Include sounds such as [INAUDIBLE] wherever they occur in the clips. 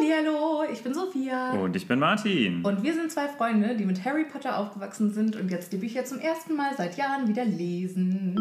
Hallihallo, ich bin Sophia. Und ich bin Martin. Und wir sind zwei Freunde, die mit Harry Potter aufgewachsen sind und jetzt die Bücher zum ersten Mal seit Jahren wieder lesen.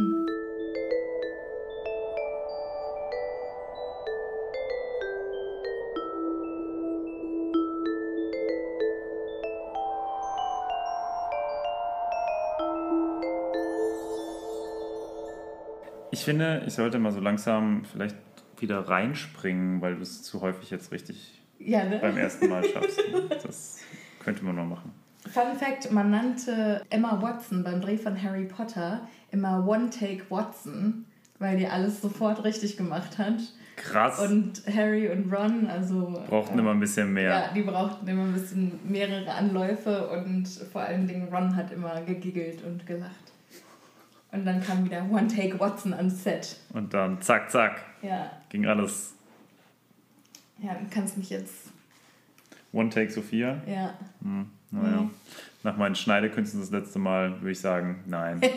Ich finde, ich sollte mal so langsam vielleicht wieder reinspringen, weil du es zu häufig jetzt richtig Ja, ne? beim ersten Mal [LAUGHS] schaffst. Das könnte man noch machen. Fun Fact: Man nannte Emma Watson beim Dreh von Harry Potter immer One Take Watson, weil die alles sofort richtig gemacht hat. Krass. Und Harry und Ron, also. Brauchten äh, immer ein bisschen mehr. Ja, die brauchten immer ein bisschen mehrere Anläufe und vor allen Dingen Ron hat immer gegiggelt und gelacht. Und dann kam wieder One Take Watson ans Set. Und dann zack, zack, Ja, ging alles. Ja, du kannst mich jetzt. One Take Sophia. Ja. Hm, naja. Mhm. Nach meinen Schneidekünsten das letzte Mal würde ich sagen, nein. [LAUGHS]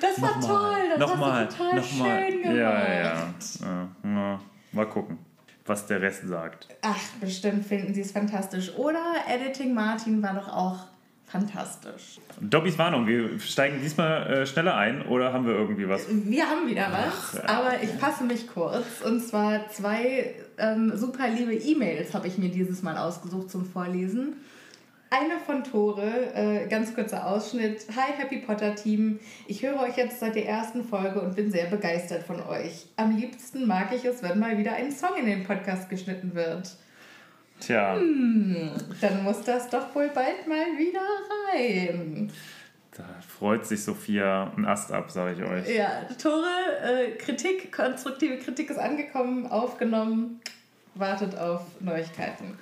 Das war toll, das nochmal, hast du total nochmal. schön gemacht. Ja, ja, ja. ja. Mal gucken, was der Rest sagt. Ach, bestimmt finden sie es fantastisch. Oder Editing Martin war doch auch fantastisch. Dobbys Warnung, wir steigen diesmal äh, schneller ein oder haben wir irgendwie was? Wir haben wieder was, ja. aber ich fasse mich kurz. Und zwar zwei ähm, super liebe E-Mails habe ich mir dieses Mal ausgesucht zum Vorlesen. Eine von Tore, äh, ganz kurzer Ausschnitt. Hi Happy Potter Team, ich höre euch jetzt seit der ersten Folge und bin sehr begeistert von euch. Am liebsten mag ich es, wenn mal wieder ein Song in den Podcast geschnitten wird. Tja, Hm, dann muss das doch wohl bald mal wieder rein. Freut sich Sophia ein Ast ab, sage ich euch. Ja, Tore, äh, Kritik, konstruktive Kritik ist angekommen, aufgenommen, wartet auf Neuigkeiten.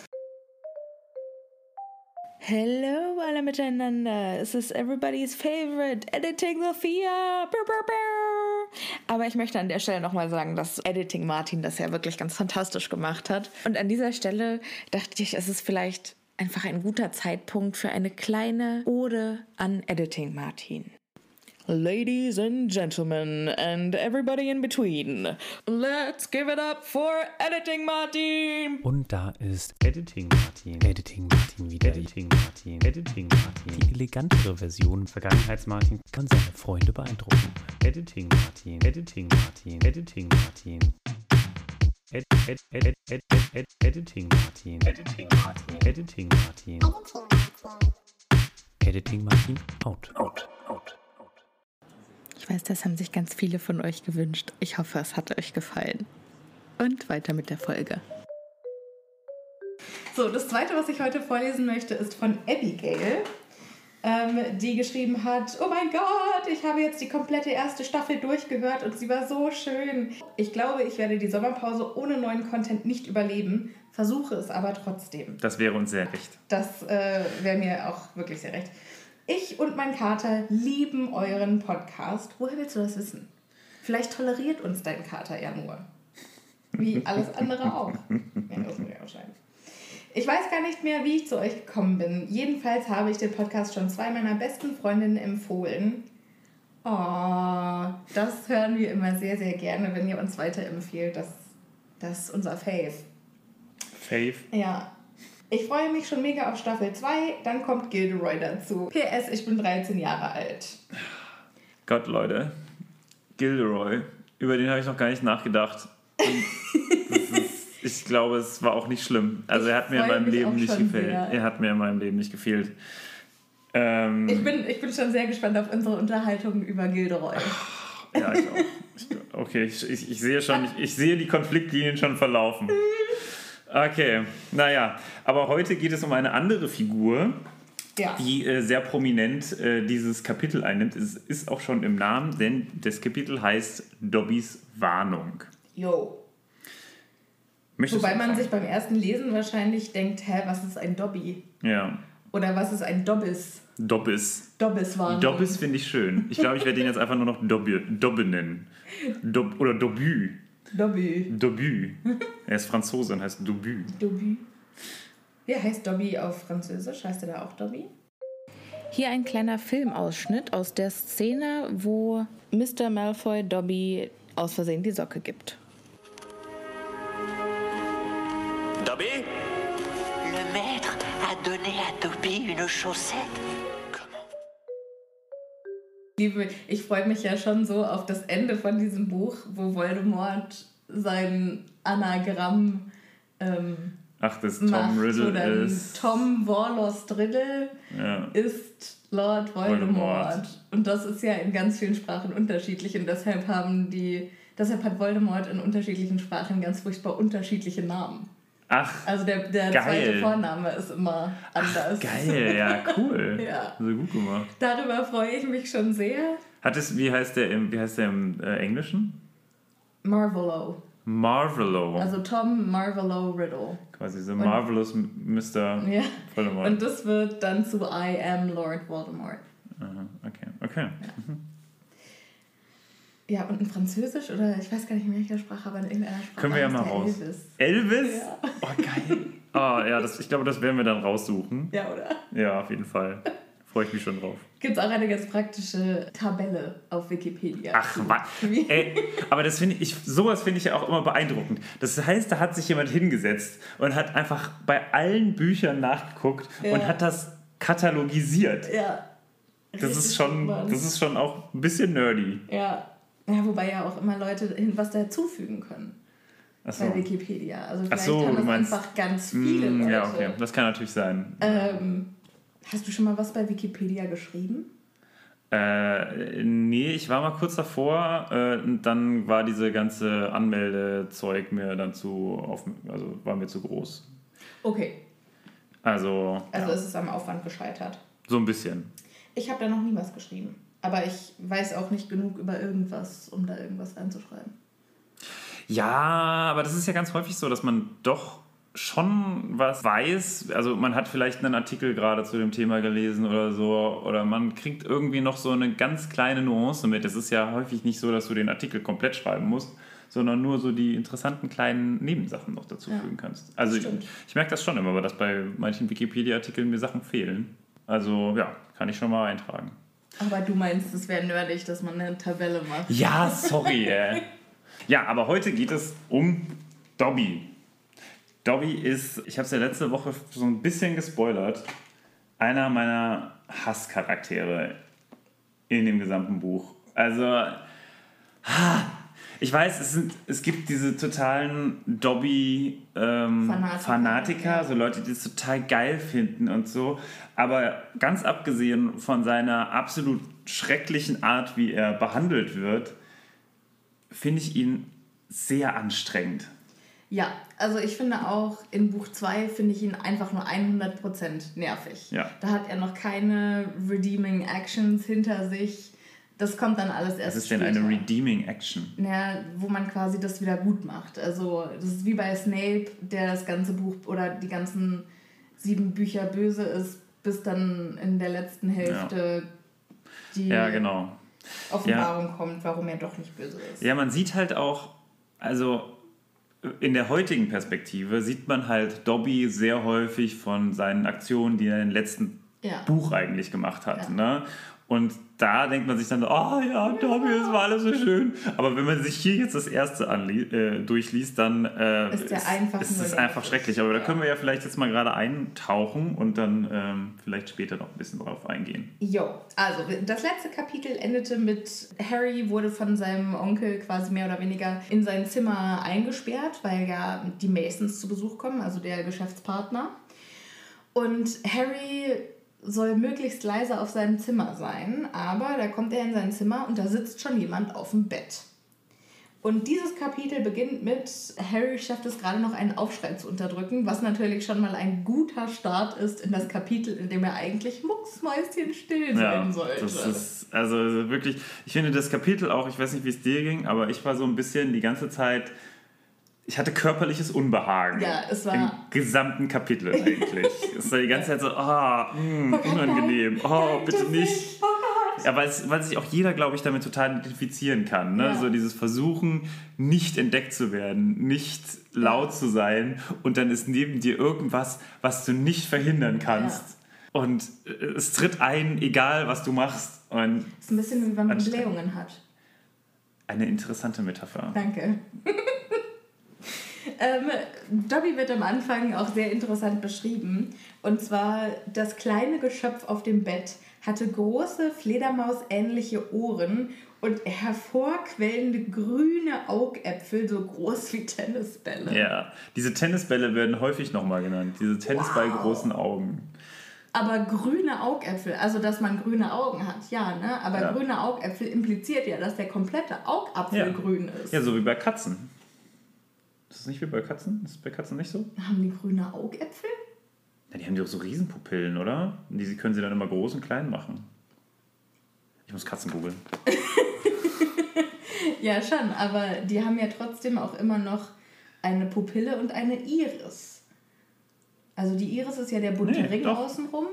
Hello alle miteinander. Es ist everybody's favorite Editing Sophia. Brr, brr, brr. Aber ich möchte an der Stelle nochmal sagen, dass Editing Martin das ja wirklich ganz fantastisch gemacht hat. Und an dieser Stelle dachte ich, es ist vielleicht einfach ein guter Zeitpunkt für eine kleine Ode an Editing Martin. Ladies and gentlemen and everybody in between, let's give it up for Editing Martin. Und da ist Editing Martin. Editing Martin wieder. Editing Martin. Editing Martin. Die elegantere Version Vergangenheits Martin kann seine Freunde beeindrucken. Editing Martin. Editing Martin. Editing Martin. Ed, ed, ed, ed, ed, ed, ed, Editing Martin. Editing Martin. Editing Martin. Editing Martin. Out. Out. Out. Ich weiß, das haben sich ganz viele von euch gewünscht. Ich hoffe, es hat euch gefallen. Und weiter mit der Folge. So, das zweite, was ich heute vorlesen möchte, ist von Abigail, ähm, die geschrieben hat: Oh mein Gott, ich habe jetzt die komplette erste Staffel durchgehört und sie war so schön. Ich glaube, ich werde die Sommerpause ohne neuen Content nicht überleben, versuche es aber trotzdem. Das wäre uns sehr recht. Das äh, wäre mir auch wirklich sehr recht. Ich und mein Kater lieben euren Podcast. Woher willst du das wissen? Vielleicht toleriert uns dein Kater ja nur. Wie alles andere auch. Ja, das ist ja wahrscheinlich. Ich weiß gar nicht mehr, wie ich zu euch gekommen bin. Jedenfalls habe ich den Podcast schon zwei meiner besten Freundinnen empfohlen. Oh, das hören wir immer sehr, sehr gerne, wenn ihr uns weiterempfehlt. Das, das ist unser Fave. Fave. Ja. Ich freue mich schon mega auf Staffel 2, dann kommt Gilderoy dazu. PS, ich bin 13 Jahre alt. Gott, Leute. Gilderoy. Über den habe ich noch gar nicht nachgedacht. [LAUGHS] Ich glaube, es war auch nicht schlimm. Also Ich er hat mir in meinem Leben nicht gefehlt. sehr. Er hat mir in meinem Leben nicht gefehlt. Ähm, Ich bin, ich bin schon sehr gespannt auf unsere Unterhaltung über Gilderoy. ja, ich auch. Ich, okay, ich, ich, ich sehe schon, ich, sehe die Konfliktlinien schon verlaufen. Okay, naja, aber heute geht es um eine andere Figur, Ja. die äh, sehr prominent äh, dieses Kapitel einnimmt. Es ist auch schon im Namen, denn das Kapitel heißt Dobbys Warnung. Yo. Möchtest Wobei man sich beim ersten Lesen wahrscheinlich denkt, hä, was ist ein Dobby? Ja, Oder was ist ein Dobbis? Dobbis. Dobbis war. Dobbis finde ich schön. Ich glaube, ich werde ihn jetzt einfach nur noch Dobby, Dobbe nennen. Dob, oder Dobü. Dobby. Dobü. Er ist Franzose und heißt Dobü. Dobby. Wie heißt Dobby auf Französisch? Heißt er da auch Dobby? Hier ein kleiner Filmausschnitt aus der Szene, wo Mr. Malfoy Dobby aus Versehen die Socke gibt. Dobby Le maître a donné à Toby une chaussette. Comment Liebe, ich freue mich ja schon so auf das Ende von diesem Buch, wo Voldemort sein Anagramm ähm, Ach, das Tom macht, wo Riddle dann ist. Tom Warlos Riddle Ja. ist Lord Voldemort. Voldemort. Und das ist ja in ganz vielen Sprachen unterschiedlich und deshalb haben die, deshalb hat Voldemort in unterschiedlichen Sprachen ganz furchtbar unterschiedliche Namen. Ach, Also der, der zweite Vorname ist immer anders. geil, ja, cool. [LAUGHS] Ja. Also gut gemacht. Darüber freue ich mich schon sehr. Hat es, wie heißt der im, wie heißt der im äh, Englischen? Marvelo. Marvelo. Also Tom Marvelo Riddle. Quasi so Marvelous Mr. Ja. Voldemort. Und das wird dann zu I am Lord Voldemort. Aha, okay, okay. Ja, und in Französisch oder ich weiß gar nicht in welcher Sprache, aber in irgendeiner Sprache. Können wir ja mal raus. Elvis. Elvis? Ja. Oh, geil. Ah, ja, das, ich glaube, das werden wir dann raussuchen. Ja, oder? Ja, auf jeden Fall. Freue ich mich schon drauf. Gibt es auch eine ganz praktische Tabelle auf Wikipedia. Ach, was? Aber das finde ich, sowas finde ich ja auch immer beeindruckend. Das heißt, da hat sich jemand hingesetzt und hat einfach bei allen Büchern nachgeguckt Ja. und hat das katalogisiert. Ja. Das Richtig ist schon, das ist schon auch ein bisschen nerdy. Ja. Ja, wobei ja auch immer Leute was dazufügen können Achso. bei Wikipedia. Also vielleicht so, haben du das meinst- einfach ganz viele Mm, Leute. ja, okay. Das kann natürlich sein. Ähm, hast du schon mal was bei Wikipedia geschrieben? Äh, nee, ich war mal kurz davor äh, und dann war diese ganze Anmeldezeug mir dann zu, auf, also war mir zu groß. Okay, Also, also ja, ist es am Aufwand gescheitert. so ein bisschen. Ich habe da noch nie was geschrieben. Aber ich weiß auch nicht genug über irgendwas, um da irgendwas reinzuschreiben. Ja, aber das ist ja ganz häufig so, dass man doch schon was weiß. Also man hat vielleicht einen Artikel gerade zu dem Thema gelesen oder so, oder man kriegt irgendwie noch so eine ganz kleine Nuance mit. Es ist ja häufig nicht so, dass du den Artikel komplett schreiben musst, sondern nur so die interessanten kleinen Nebensachen noch dazu Ja, fügen kannst. Also ich, ich merke das schon immer, dass bei manchen Wikipedia-Artikeln mir Sachen fehlen. Also ja, kann ich schon mal eintragen. Aber du meinst, es wäre nerdig, dass man eine Tabelle macht. Ja, sorry. Ja, aber heute geht es um Dobby. Dobby ist, ich habe es ja letzte Woche so ein bisschen gespoilert, einer meiner Hasscharaktere in dem gesamten Buch. Also, ha, ich weiß, es, sind, es gibt diese totalen Dobby-Fanatiker, Fanatiker, Fanatiker, so Leute, die es total geil finden und so. Aber ganz abgesehen von seiner absolut schrecklichen Art, wie er behandelt wird, finde ich ihn sehr anstrengend. Ja, also ich finde auch in Buch 2 finde ich ihn einfach nur 100% nervig. Ja. Da hat er noch keine redeeming Actions hinter sich. Das kommt dann alles erst Was ist denn später. eine Redeeming Action? Ja, wo man quasi das wieder gut macht. Also das ist wie bei Snape, der das ganze Buch oder die ganzen sieben Bücher böse ist, bis dann in der letzten Hälfte die Ja, genau. Offenbarung kommt, warum er doch nicht böse ist. Ja, man sieht halt auch, also in der heutigen Perspektive sieht man halt Dobby sehr häufig von seinen Aktionen, die er im letzten Ja. Buch eigentlich gemacht hat. Ja. Ne? Und da denkt man sich dann, so, oh ja, Dobby, das war alles so schön. Aber wenn man sich hier jetzt das erste äh, durchliest, dann äh, Ist der einfach ist es einfach schrecklich. Aber da Ja. können wir ja vielleicht jetzt mal gerade eintauchen und dann ähm, vielleicht später noch ein bisschen drauf eingehen. Jo, also das letzte Kapitel endete mit Harry wurde von seinem Onkel quasi mehr oder weniger in sein Zimmer eingesperrt, weil ja die Masons zu Besuch kommen, also der Geschäftspartner. Und Harry soll möglichst leise auf seinem Zimmer sein, aber da kommt er in sein Zimmer und da sitzt schon jemand auf dem Bett. Und dieses Kapitel beginnt mit, Harry schafft es gerade noch einen Aufschrei zu unterdrücken, was natürlich schon mal ein guter Start ist in das Kapitel, in dem er eigentlich mucksmäuschenstill Ja, sein sollte. das ist also wirklich, ich finde das Kapitel auch, ich weiß nicht, wie es dir ging, aber ich war so ein bisschen die ganze Zeit, ich hatte körperliches Unbehagen. Ja, es war- Im gesamten Kapitel [LAUGHS] eigentlich. es war die ganze Zeit so, ah, mh, unangenehm, oh, bitte nicht. Ja, weil, es, weil sich auch jeder, glaube ich, damit total identifizieren kann. Ne? Ja. So dieses Versuchen, nicht entdeckt zu werden, nicht laut zu sein und dann ist neben dir irgendwas, was du nicht verhindern kannst. Und äh, es tritt ein, egal was du machst. Und Das ist ein bisschen wie wenn man. Blähungen hat. eine interessante Metapher. Danke. [LAUGHS] Ähm, Dobby wird am Anfang auch sehr interessant beschrieben. Und zwar, das kleine Geschöpf auf dem Bett hatte große, Fledermaus-ähnliche Ohren und hervorquellende grüne Augäpfel, so groß wie Tennisbälle. Ja, diese Tennisbälle werden häufig nochmal genannt. Diese Tennisball Wow. großen Augen. Aber grüne Augäpfel, also dass man grüne Augen hat, ja, ne? Aber Ja. grüne Augäpfel impliziert ja, dass der komplette Augapfel Ja. grün ist. Ja, so wie bei Katzen. Ist das nicht wie bei Katzen? Ist es bei Katzen nicht so? Haben die grüne Augäpfel? Ja, die haben doch so Riesenpupillen, oder? Und die können sie dann immer groß und klein machen. Ich muss Katzen googeln. [LAUGHS] Ja, schon, aber die haben ja trotzdem auch immer noch eine Pupille und eine Iris. Also die Iris ist ja der bunte Nee, Ring doch. außenrum.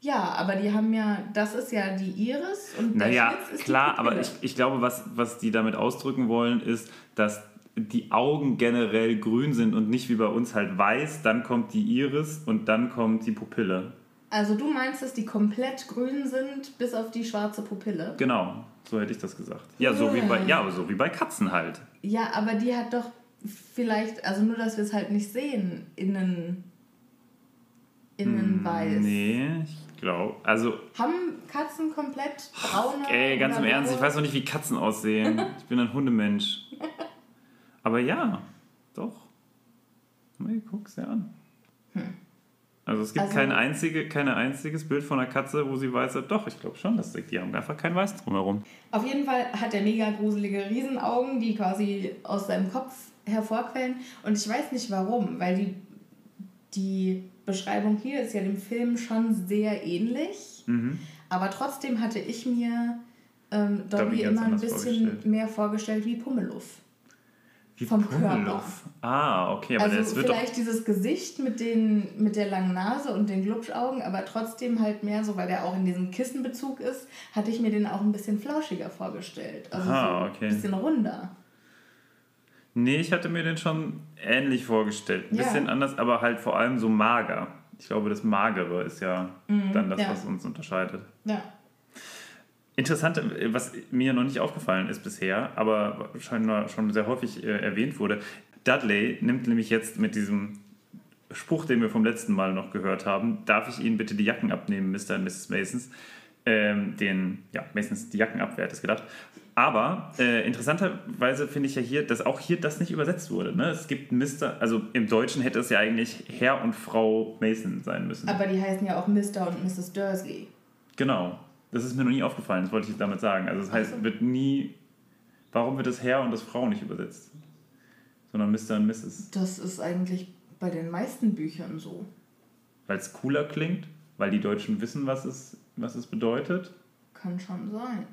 Ja, aber die haben ja, das ist ja die Iris und der Naja, Schlitz ist klar, die aber ich, ich glaube, was, was die damit ausdrücken wollen, ist, dass die Augen generell grün sind und nicht wie bei uns halt weiß, dann kommt die Iris und dann kommt die Pupille. Also du meinst, dass die komplett grün sind, bis auf die schwarze Pupille? Genau, so hätte ich das gesagt. Ja, so wie bei, ja, aber so wie bei Katzen halt. Ja, aber die hat doch vielleicht, also nur, dass wir es halt nicht sehen, innen, innen weiß. Hm, Nee, ich glaube, also, Haben Katzen komplett braune ey, ganz im Ernst, ich weiß noch nicht, wie Katzen aussehen. Ich bin ein Hundemensch. Aber ja, doch. Nee, guck's dir an. Also es gibt Also- kein, einzige, kein einziges Bild von einer Katze, wo sie weiß, doch, ich glaube schon, dass die, die haben einfach kein Weiß drumherum. Auf jeden Fall hat er mega gruselige Riesenaugen, die quasi aus seinem Kopf hervorquellen. Und ich weiß nicht warum, weil die, die Beschreibung hier ist ja dem Film schon sehr ähnlich. Mhm. Aber trotzdem hatte ich mir ähm, Dobby immer ein bisschen mehr vorgestellt wie Pummeluff. Wie Vom Pummeluff. Ah, okay, aber also das wird vielleicht dieses Gesicht mit, den, mit der langen Nase und den Glubschaugen, aber trotzdem halt mehr so, weil der auch in diesem Kissenbezug ist, hatte ich mir den auch ein bisschen flauschiger vorgestellt. Also Aha, so okay. ein bisschen runder. Nee, ich hatte mir den schon ähnlich vorgestellt. Ein Ja. bisschen anders, aber halt vor allem so mager. Ich glaube, das Magere ist ja dann das, Mhm, ja. was uns unterscheidet. Ja. Interessant, äh, was mir noch nicht aufgefallen ist bisher, aber scheinbar schon sehr häufig äh, erwähnt wurde. Dudley nimmt nämlich jetzt mit diesem Spruch, den wir vom letzten Mal noch gehört haben, darf ich Ihnen bitte die Jacken abnehmen, Mr. und Mrs. Masons, ähm, den, ja, Masons die Jacken ab, wer hätte es gedacht. Aber äh, interessanterweise finde ich ja hier, dass auch hier das nicht übersetzt wurde. Ne? Es gibt Mr., also im Deutschen hätte es ja eigentlich Herr und Frau Mason sein müssen. Aber die heißen ja auch Mr. und Mrs. Dursley. Genau. Das ist mir noch nie aufgefallen, das wollte ich damit sagen. Also das heißt, wird nie. Warum wird das Herr und das Frau nicht übersetzt? Sondern Mr. und Mrs. Das ist eigentlich bei den meisten Büchern so. Weil es cooler klingt, weil die Deutschen wissen, was es, was es bedeutet. Kann schon sein.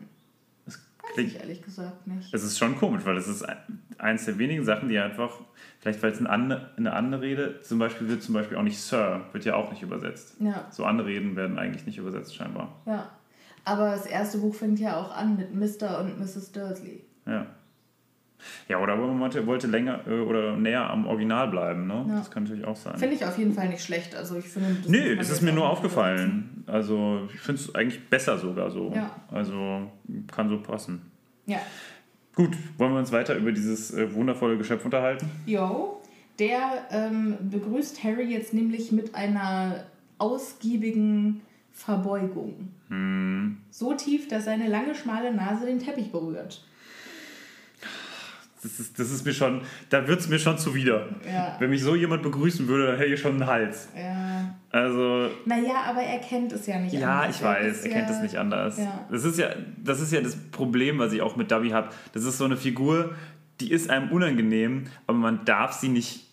Weiß klingt. ich ehrlich gesagt nicht. Es ist schon komisch, weil es ist ein- eins der wenigen Sachen, die einfach, vielleicht weil es eine andere, eine Anrede, zum Beispiel wird zum Beispiel auch nicht Sir, wird ja auch nicht übersetzt. Ja, So Anreden werden eigentlich nicht übersetzt scheinbar. ja. Aber das erste Buch fängt ja auch an mit Mr. und Mrs. Dursley. Ja. Ja, oder man wollte, wollte länger äh, oder näher am Original bleiben, ne? Ja. Das kann natürlich auch sein. Finde ich auf jeden Fall nicht schlecht. Also ich finde, das es jetzt ist mir nur aufgefallen. Also ich finde es eigentlich besser sogar so. Ja. Also kann so passen. Ja. Gut, wollen wir uns weiter über dieses äh, wundervolle Geschöpf unterhalten? Jo, der ähm, begrüßt Harry jetzt nämlich mit einer ausgiebigen Verbeugung. Hm. So tief, dass seine lange, schmale Nase den Teppich berührt. Das ist, das ist mir schon, da wird es mir schon zuwider. Ja. Wenn mich so jemand begrüßen würde, dann hätte ich schon einen Hals. Ja. Also, Naja, aber er kennt es ja nicht ja, anders. ich weiß, ist er kennt ja- das nicht anders. Ja. Das, ist ja, das ist ja das Problem, was ich auch mit Dobby habe. Das ist so eine Figur, die ist einem unangenehm, aber man darf sie nicht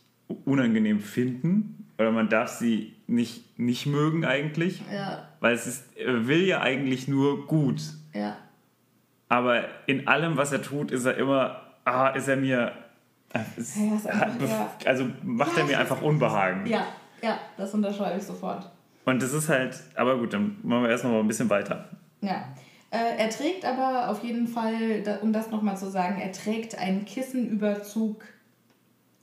unangenehm finden oder man darf sie nicht, nicht mögen eigentlich, Ja, weil es ist, er will ja eigentlich nur gut. ja. Aber in allem, was er tut, ist er immer, ah, ist er mir, äh, ist, Ja, ist einfach, ja. also macht Ja, er mir einfach. Unbehagen. Ja, ja, das unterschreibe ich sofort. Und das ist halt, aber gut, dann machen wir erst noch mal ein bisschen weiter. Ja. Äh, er trägt aber auf jeden Fall, um das nochmal zu sagen, er trägt einen Kissenüberzug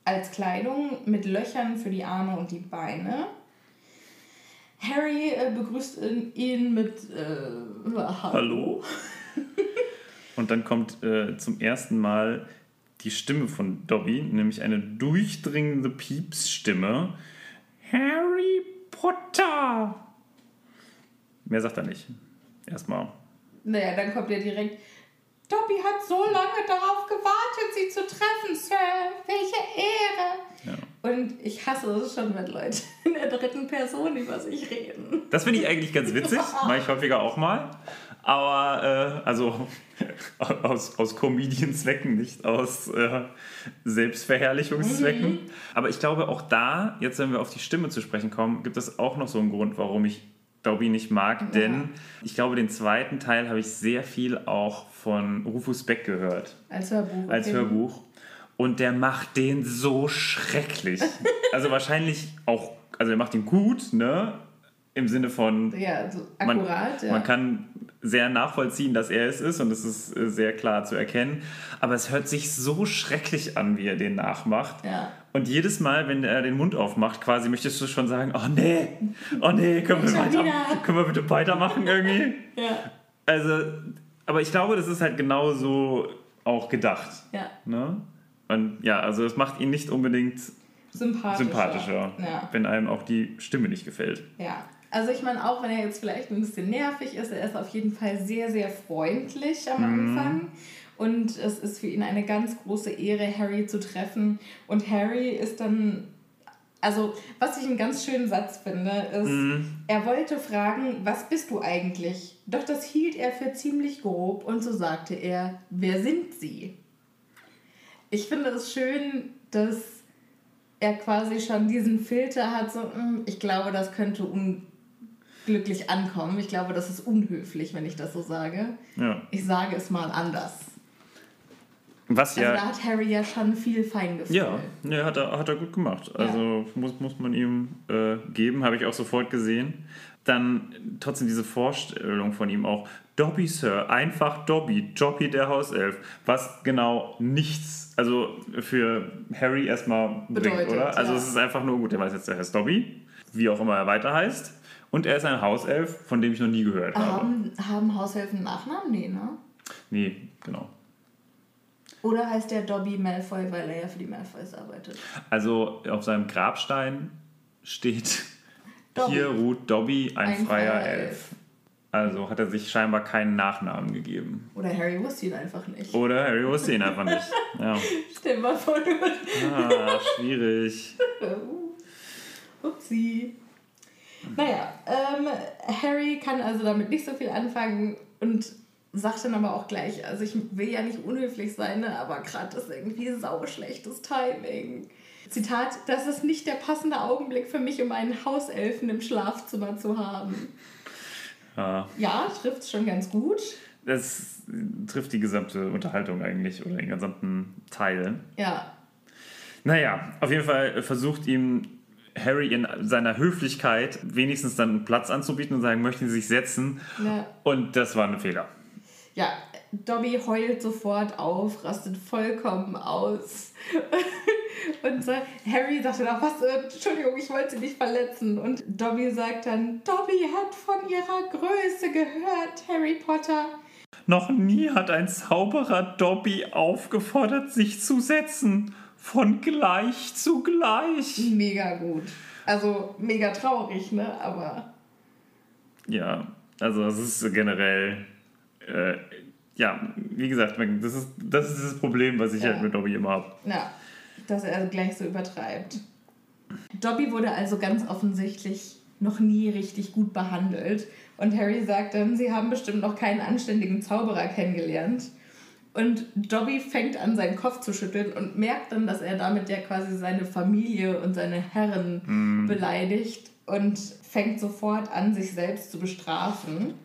als Kleidung mit Löchern für die Arme und die Beine. Harry äh, begrüßt ihn- mit äh, Hallo? [LAUGHS] Und dann kommt äh, zum ersten Mal die Stimme von Dobby, nämlich eine durchdringende Piepsstimme. Harry Potter! Mehr sagt er nicht. Erstmal. Naja, dann kommt ja direkt. Dobby hat so lange darauf gewartet, sie zu treffen, Sir. Welche Ehre. Ja. Und ich hasse es schon, wenn Leute [LAUGHS] in der dritten Person über sich reden. Das finde ich eigentlich ganz witzig. [LAUGHS] Mache ich häufiger auch mal. Aber, äh, also [LAUGHS] aus, aus Comedian-Zwecken, nicht aus äh, Selbstverherrlichungszwecken. Aber ich glaube, auch da, jetzt wenn wir auf die Stimme zu sprechen kommen, gibt es auch noch so einen Grund, warum ich Dobby nicht mag. Denn ich glaube, den zweiten Teil habe ich sehr viel auch von Rufus Beck gehört. Als Hörbuch. Als okay. Hörbuch. Und der macht den so schrecklich. [LAUGHS] Also wahrscheinlich auch, also er macht den gut, ne? Im Sinne von, Ja, so man, akkurat. ja. man kann sehr nachvollziehen, dass er es ist und es ist äh, sehr klar zu erkennen. Aber es hört sich so schrecklich an, wie er den nachmacht. Ja. Und jedes Mal, wenn er den Mund aufmacht, quasi möchtest du schon sagen, oh nee, oh nee, können wir, weiter, können wir bitte weitermachen irgendwie? ja. Also, aber ich glaube, das ist halt genau so auch gedacht. Ja. Ne? Und ja, also es macht ihn nicht unbedingt Sympathischer. sympathischer, Ja. wenn einem auch die Stimme nicht gefällt. Ja, also ich meine, auch wenn er jetzt vielleicht ein bisschen nervig ist, er ist auf jeden Fall sehr, sehr freundlich am Anfang. Und es ist für ihn eine ganz große Ehre, Harry zu treffen. Und Harry ist dann, also was ich einen ganz schönen Satz finde, ist, er wollte fragen, was bist du eigentlich? Doch das hielt er für ziemlich grob und so sagte er, wer sind sie? Ich finde es schön, dass er quasi schon diesen Filter hat, so, "Mm, ich glaube, das könnte unglücklich ankommen. Ich glaube, das ist unhöflich, wenn ich das so sage. Ja. Ich sage es mal anders. Was Also ja. da hat Harry ja schon viel Feingefühl. Ja, ja hat, er, hat er gut gemacht. Also muss, muss man ihm äh, geben, habe ich auch sofort gesehen. Dann trotzdem diese Vorstellung von ihm auch. Dobby, Sir, einfach Dobby, Dobby der Hauself. Was genau nichts, also für Harry erstmal bringt, Bedeutet, oder? Also ja. es ist einfach nur, gut, er weiß jetzt, er heißt Dobby, wie auch immer er weiter heißt. Und er ist ein Hauself, von dem ich noch nie gehört habe. Haben, haben Haushelfen einen Nachnamen? Nee, ne? Nee, genau. Oder heißt der Dobby Malfoy, weil er ja für die Malfoys arbeitet? Also auf seinem Grabstein steht, [LAUGHS] Dobby. hier ruht Dobby, ein, Ein freier freier Elf. Also hat er sich scheinbar keinen Nachnamen gegeben. Oder Harry wusste ihn einfach nicht. Oder Harry wusste ihn einfach nicht. [LAUGHS] Ja. Stell mal vor, du Ah, schwierig. [LAUGHS] Upsi. Naja, ähm, Harry kann also damit nicht so viel anfangen und sagt dann aber auch gleich, also ich will ja nicht unhöflich sein, ne, aber gerade ist irgendwie sauschlechtes Timing. Zitat, das ist nicht der passende Augenblick für mich, um einen Hauselfen im Schlafzimmer zu haben. Ja, Ja, trifft schon ganz gut. das trifft die gesamte Unterhaltung eigentlich oder den gesamten Teil. Ja, Naja, auf jeden Fall versucht ihm Harry in seiner Höflichkeit wenigstens dann einen Platz anzubieten und sagen, möchten Sie sich setzen? ne, Und das war ein Fehler. Ja, Dobby heult sofort auf, rastet vollkommen aus. [LAUGHS] Und so, Harry sagt dann auch, was, äh, Entschuldigung, ich wollte Sie nicht verletzen. Und Dobby sagt dann, Dobby hat von ihrer Größe gehört, Harry Potter. Noch nie hat ein Zauberer Dobby aufgefordert, sich zu setzen. Von gleich zu gleich. Mega gut. Also mega traurig, ne? Aber Ja, also das ist generell, äh, ja, wie gesagt, das ist, das ist das Problem, was ich Ja. halt mit Dobby immer habe. ja, dass er gleich so übertreibt. Dobby wurde also ganz offensichtlich noch nie richtig gut behandelt. Und Harry sagt dann, sie haben bestimmt noch keinen anständigen Zauberer kennengelernt. Und Dobby fängt an, seinen Kopf zu schütteln und merkt dann, dass er damit ja quasi seine Familie und seine Herren beleidigt und fängt sofort an, sich selbst zu bestrafen.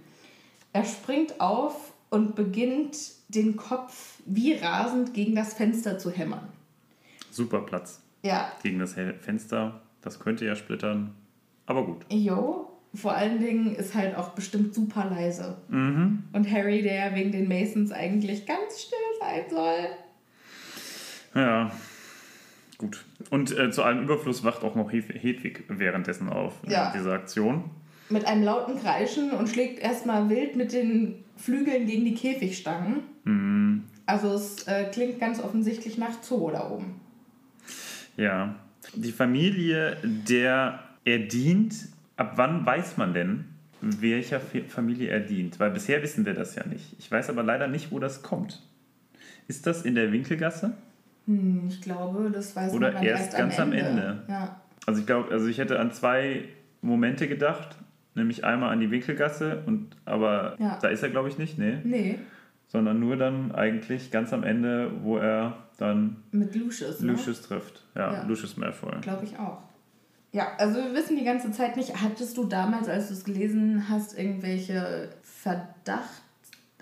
Er springt auf und beginnt, den Kopf wie rasend gegen das Fenster zu hämmern. Super Platz Ja, gegen das Fenster. Das könnte ja splittern. Aber gut. Jo, vor allen Dingen ist halt auch bestimmt super leise. Mhm. Und Harry, der wegen den Masons eigentlich ganz still sein soll. Ja, gut. Und äh, zu allem Überfluss wacht auch noch Hed- Hedwig währenddessen auf in Ja. dieser Aktion. Mit einem lauten Kreischen und schlägt erstmal wild mit den Flügeln gegen die Käfigstangen. Also es äh, klingt ganz offensichtlich nach Zoo da oben. Ja. Die Familie, der er dient, ab wann weiß man denn, welcher Fa- Familie er dient? Weil bisher wissen wir das ja nicht. Ich weiß aber leider nicht, wo das kommt. Ist das in der Winkelgasse? Hm, ich glaube, das weiß Oder man erst erst, ganz am am Ende. Ende. Ja. Also ich glaube, also ich hätte an zwei Momente gedacht, nämlich einmal an die Winkelgasse und aber Ja. da ist er glaube ich nicht, nee, Nee, sondern nur dann eigentlich ganz am Ende, wo er dann mit Lucius. Ne? Lucius trifft. Ja, Ja. Lucius Malfoy. Glaube ich auch. Ja, also wir wissen die ganze Zeit nicht, hattest du damals, als du es gelesen hast, irgendwelche Verdacht,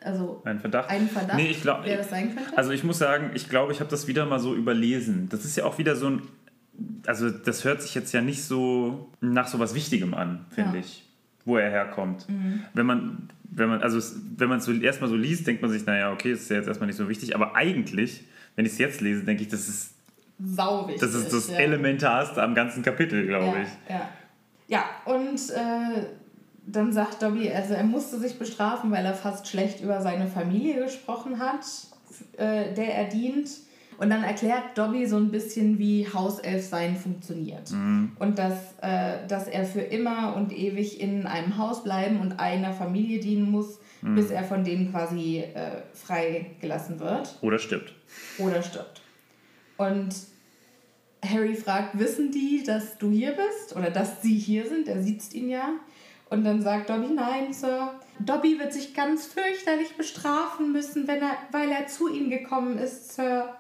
also Ein Verdacht. einen Verdacht, Nee, ich glaub- wer das sein könnte? Also ich muss sagen, ich glaube, ich habe das wieder mal so überlesen. Das ist ja auch wieder so ein, also das hört sich jetzt ja nicht so nach so was Wichtigem an, finde Ja. ich, wo er herkommt. Wenn man, wenn man, also es- wenn man es so erstmal so liest, denkt man sich, naja, okay, ist ja jetzt erstmal nicht so wichtig, aber eigentlich, wenn ich es jetzt lese, denke ich, das ist Sau wichtig. das, ist das ja. Elementarste am ganzen Kapitel, glaube ja, ich. Ja, ja und äh, dann sagt Dobby, also er musste sich bestrafen, weil er fast schlecht über seine Familie gesprochen hat, äh, der er dient. Und dann erklärt Dobby so ein bisschen, wie Hauselfsein funktioniert. Und dass, äh, dass er für immer und ewig in einem Haus bleiben und einer Familie dienen muss, bis er von denen quasi äh, freigelassen wird Oder stirbt. oder stirbt. Und Harry fragt, wissen die, dass du hier bist? Oder dass sie hier sind? Er sieht ihn ja. Und dann sagt Dobby, nein, Sir. Dobby wird sich ganz fürchterlich bestrafen müssen, wenn er, weil er zu ihnen gekommen ist, Sir.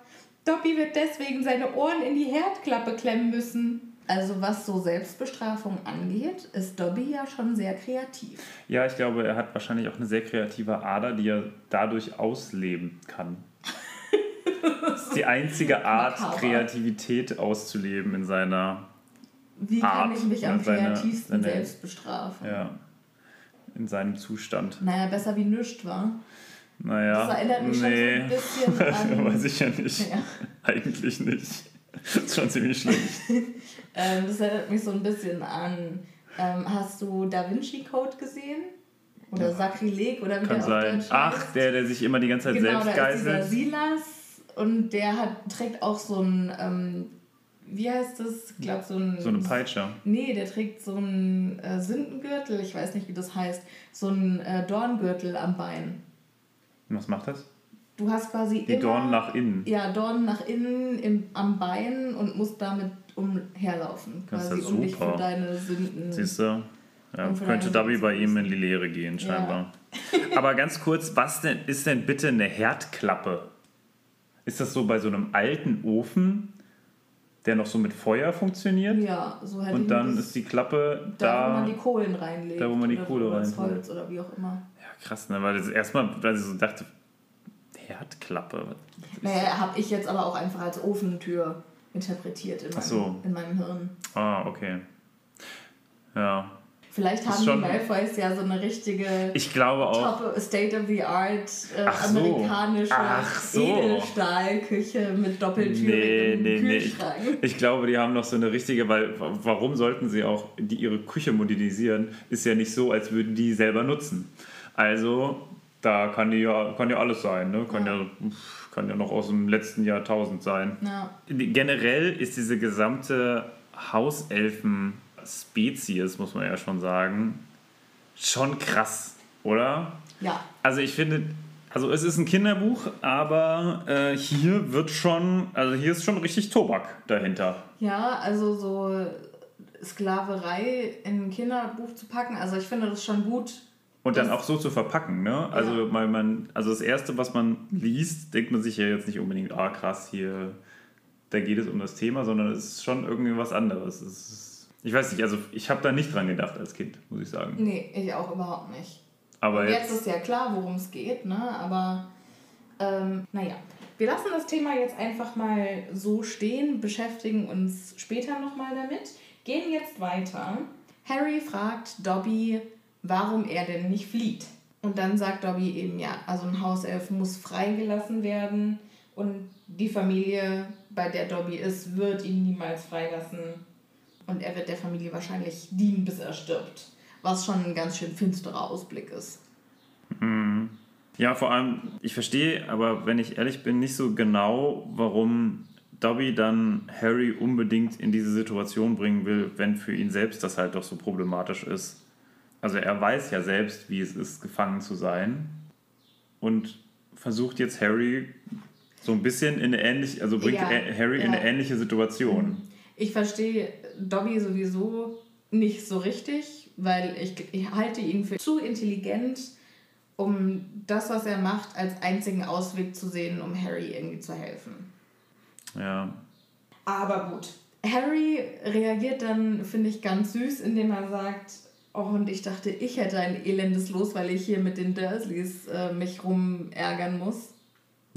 Dobby wird deswegen seine Ohren in die Herdklappe klemmen müssen. Also was so Selbstbestrafung angeht, ist Dobby ja schon sehr kreativ. Ja, ich glaube, er hat wahrscheinlich auch eine sehr kreative Ader, die er dadurch ausleben kann. Das [LAUGHS] ist die einzige Art, Makaber. Kreativität auszuleben in seiner, Wie kann Art ich mich am seine- kreativsten seine- selbst bestrafen? ja, in seinem Zustand. Naja, besser wie nichts, war. Naja, Das erinnert mich nee, schon so ein bisschen [LAUGHS] an. weiß ich ja nicht. Ja. Eigentlich nicht. Das ist schon ziemlich schlecht. [LAUGHS] Ähm, das erinnert mich so ein bisschen an. Ähm, hast du Da Vinci Code gesehen? Oder Sakrileg oder wie Kann der sein. Ach, der, der sich immer die ganze Zeit genau, selbst da ist dieser geißelt. Silas und der hat, trägt auch so ein, ähm, wie heißt das? Ich glaube so ein... So eine Peitsche. Nee, der trägt so einen äh, Sündengürtel, ich weiß nicht, wie das heißt, so einen äh, Dorngürtel am Bein. Was macht das? Du hast quasi Die immer... Dornen nach innen. Ja, Dornen nach innen im, am Bein und musst damit umherlaufen, Das ist quasi, ja um dich super. für deine Sünden. Siehst du? Ja, könnte Dobby bei ihm in die Lehre gehen, scheinbar. Aber ganz kurz, was denn ist denn bitte eine Herdklappe? Ist das so bei so einem alten Ofen, der noch so mit Feuer funktioniert? Ja, so hätte Und ich dann ist die Klappe da, wo da. man die Kohlen reinlegt. da, wo man die oder Kohle reinlegt. Holz oder wie auch immer. Ja, krass, ne? Weil das erstmal, weil ich so dachte, Herdklappe. Naja, habe ich jetzt aber auch einfach als Ofentür interpretiert in meinem, Ach so. in meinem Hirn. Ah, okay. Ja. Vielleicht haben schon- die Malfoys ja so eine richtige Ich glaube auch. Top State of the Art äh, Ach amerikanische so. Edelstahlküche mit Nee, doppeltürigem nee, nee. Ich, Kühlschrank. ich glaube, die haben noch so eine richtige, weil warum sollten sie auch die, ihre Küche modernisieren? Ist ja nicht so, als würden die selber nutzen. Also, da kann, die ja, kann ja alles sein. Ne? Kann, ja. kann ja noch aus dem letzten Jahrtausend sein. Ja. Generell ist diese gesamte Hauselfen-Spezies, muss man ja schon sagen, schon krass, oder? ja, Also ich finde, also es ist ein Kinderbuch, aber äh, hier wird schon, also hier ist schon richtig Tobak dahinter. Ja, also so Sklaverei in ein Kinderbuch zu packen, also ich finde das schon gut. Und dann auch so zu verpacken, ne? Also, Ja. weil man, also das Erste, was man liest, denkt man sich ja jetzt nicht unbedingt, ah krass, hier, da geht es um das Thema, sondern es ist schon irgendwie was anderes. Es ist, ich weiß nicht, also ich habe da nicht dran gedacht als Kind, muss ich sagen. Nee, ich auch überhaupt nicht. Aber jetzt, jetzt ist ja klar, worum es geht, ne? Aber ähm, naja. Wir lassen das Thema jetzt einfach mal so stehen, beschäftigen uns später nochmal damit. Gehen jetzt weiter. Harry fragt Dobby, warum er denn nicht flieht. Und dann sagt Dobby eben, ja, also ein Hauself muss freigelassen werden und die Familie, bei der Dobby ist, wird ihn niemals freilassen. Und er wird der Familie wahrscheinlich dienen, bis er stirbt. Was schon ein ganz schön finsterer Ausblick ist. Ja, vor allem, ich verstehe, aber wenn ich ehrlich bin, nicht so genau, warum Dobby dann Harry unbedingt in diese Situation bringen will, wenn für ihn selbst das halt doch so problematisch ist. Also er weiß ja selbst, wie es ist, gefangen zu sein und versucht jetzt Harry so ein bisschen in eine ähnliche, also bringt Ja, Harry in ja. eine ähnliche Situation. Ich verstehe Dobby sowieso nicht so richtig, weil ich, ich halte ihn für zu intelligent, um das, was er macht, als einzigen Ausweg zu sehen, um Harry irgendwie zu helfen. Ja. Aber gut. Harry reagiert dann, finde ich, ganz süß, indem er sagt, oh, und ich dachte, ich hätte ein elendes Los, weil ich hier mit den Dursleys äh, mich rumärgern muss.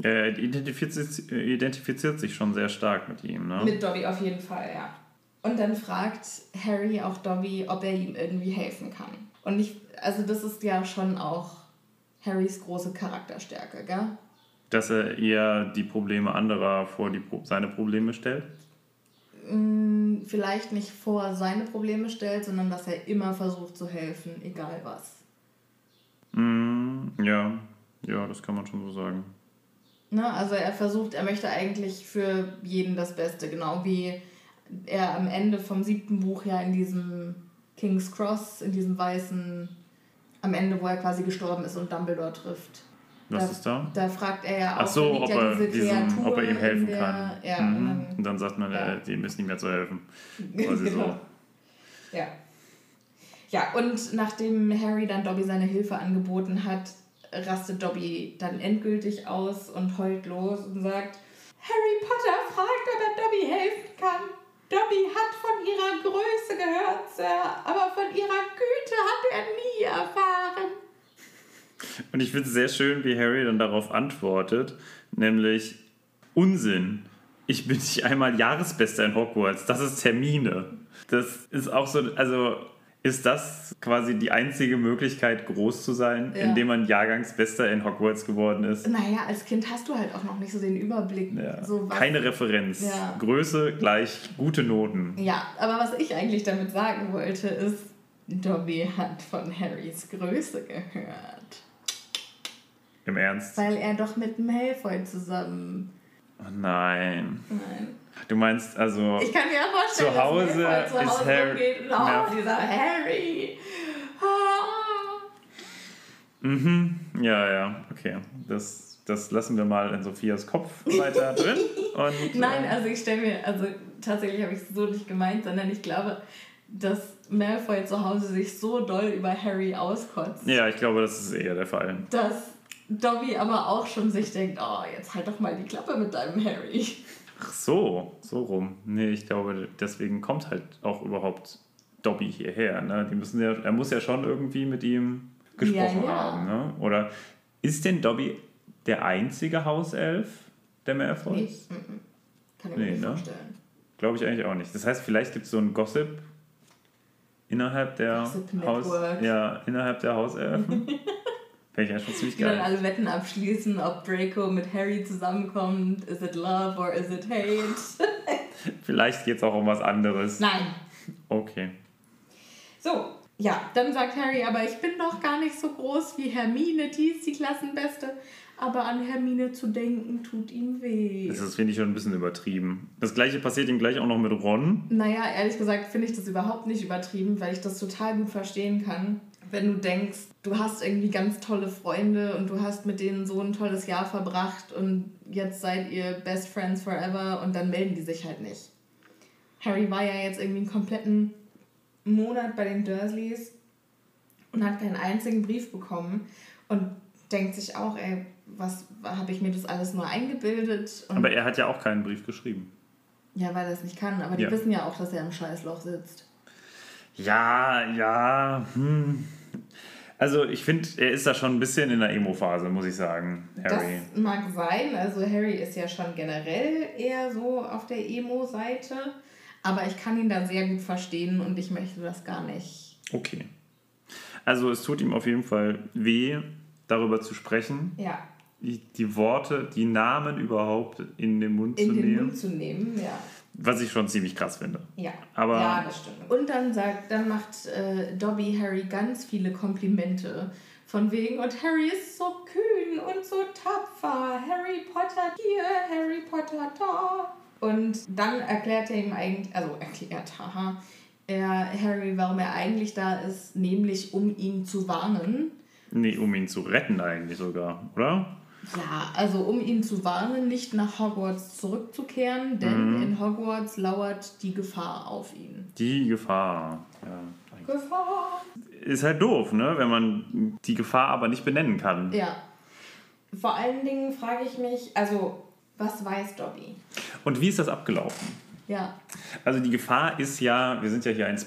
Er identifiziert, identifiziert sich schon sehr stark mit ihm, ne? Mit Dobby auf jeden Fall, ja. Und dann fragt Harry auch Dobby, ob er ihm irgendwie helfen kann. Und ich, also das ist ja schon auch Harrys große Charakterstärke, gell? Dass er eher die Probleme anderer vor die, seine Probleme stellt. Mm, Vielleicht nicht vor seine Probleme stellt, sondern dass er immer versucht zu helfen, egal was. Mm, ja, ja, das kann man schon so sagen. Ne? Also er versucht, er möchte eigentlich für jeden das Beste, genau wie er am Ende vom siebten Buch ja in diesem King's Cross, in diesem weißen, am Ende, wo er quasi gestorben ist und Dumbledore trifft. Was da, ist da? Da fragt er ja auch, Ach so, ob ja er, diese diesem, ob er ihm helfen der, kann. Ja, mhm. und dann, und dann sagt man, ja. äh, dem ist nicht mehr zu helfen. [LAUGHS] Quasi so. Genau. Ja. Ja, und nachdem Harry dann Dobby seine Hilfe angeboten hat, rastet Dobby dann endgültig aus und heult los und sagt, Harry Potter fragt, ob er Dobby helfen kann. Dobby hat von ihrer Größe gehört, Sir, aber von ihrer Güte hat er nie erfahren. Und ich finde es sehr schön, wie Harry dann darauf antwortet, nämlich Unsinn. Ich bin nicht einmal Jahresbester in Hogwarts. Das ist Termine. Das ist auch so, also ist das quasi die einzige Möglichkeit, groß zu sein, Ja. indem man Jahrgangsbester in Hogwarts geworden ist? Naja, als Kind hast du halt auch noch nicht so den Überblick. Ja. So Keine Referenz. Ja. Größe gleich gute Noten. Ja, aber was ich eigentlich damit sagen wollte, ist, Dobby hat von Harrys Größe gehört. Im Ernst. Weil er doch mit Malfoy zusammen. Oh nein. Nein. Du meinst also. Ich kann mir ja vorstellen, Zu Hause dass zu ist Hause Harry- rumgeht und oh, Ja. dieser Harry. Ah. Mhm. Ja, ja, okay. Das, das lassen wir mal in Sophias Kopf weiter [LAUGHS] drin. Und, Nein, äh, also ich stelle mir, also tatsächlich habe ich es so nicht gemeint, sondern ich glaube, dass Malfoy zu Hause sich so doll über Harry auskotzt, Ja, ich glaube, das ist eher der Fall. dass Dobby aber auch schon sich denkt, oh, jetzt halt doch mal die Klappe mit deinem Harry. Ach so, so rum. Nee, ich glaube, deswegen kommt halt auch überhaupt Dobby hierher. Ne? Die müssen ja, er muss ja schon irgendwie mit ihm gesprochen Ja, ja. haben. Ne? Oder ist denn Dobby der einzige Hauself der Malfoys? Nee, mhm. kann ich mir Nee, nicht ne? vorstellen. Glaube ich eigentlich auch nicht. Das heißt, vielleicht gibt es so ein Gossip innerhalb der Gossip Haus, ja, innerhalb der Hauselfen. [LAUGHS] Fände ich schon ziemlich Die dann geil. alle Wetten abschließen, ob Draco mit Harry zusammenkommt. Is it love or is it hate? [LAUGHS] Vielleicht geht es auch um was anderes. Nein. Okay. So, ja, dann sagt Harry, aber ich bin doch gar nicht so groß wie Hermine, die ist die Klassenbeste. Aber an Hermine zu denken, tut ihm weh. Das finde ich, schon ein bisschen übertrieben. Das gleiche passiert ihm gleich auch noch mit Ron. Naja, ehrlich gesagt finde ich das überhaupt nicht übertrieben, weil ich das total gut verstehen kann. Wenn du denkst, du hast irgendwie ganz tolle Freunde und du hast mit denen so ein tolles Jahr verbracht und jetzt seid ihr Best Friends Forever und dann melden die sich halt nicht. Harry war ja jetzt irgendwie einen kompletten Monat bei den Dursleys und hat keinen einzigen Brief bekommen und denkt sich auch, ey, was habe ich mir das alles nur eingebildet? Und Aber er hat ja auch keinen Brief geschrieben. ja, weil er es nicht kann, aber die Ja. wissen ja auch, dass er im Scheißloch sitzt. Ja, ja. Hm. Also ich finde, er ist da schon ein bisschen in der Emo-Phase, muss ich sagen, Harry. Das mag sein. Also Harry ist ja schon generell eher so auf der Emo-Seite. Aber ich kann ihn da sehr gut verstehen und ich möchte das gar nicht. Okay. Also es tut ihm auf jeden Fall weh, darüber zu sprechen, Ja, die, die Worte, die Namen überhaupt in den Mund in zu den nehmen. Mund zu nehmen, ja. Was ich schon ziemlich krass finde. Ja, Aber- ja das stimmt. Und dann sagt, dann macht äh, Dobby Harry ganz viele Komplimente, Von wegen, und Harry ist so kühn und so tapfer. Harry Potter hier, Harry Potter da. Und dann erklärt er ihm eigentlich, also erklärt, haha, er Harry, warum er eigentlich da ist, nämlich um ihn zu warnen. Nee, um ihn zu retten eigentlich sogar, oder? Ja, also um ihn zu warnen, nicht nach Hogwarts zurückzukehren, denn in Hogwarts lauert die Gefahr auf ihn. Die Gefahr. Ja. Gefahr! Ist halt doof, ne? Wenn man die Gefahr aber nicht benennen kann. Ja. Vor allen Dingen frage ich mich, also, was weiß Dobby? Und wie ist das abgelaufen? Ja. Also die Gefahr ist ja, wir sind ja hier ein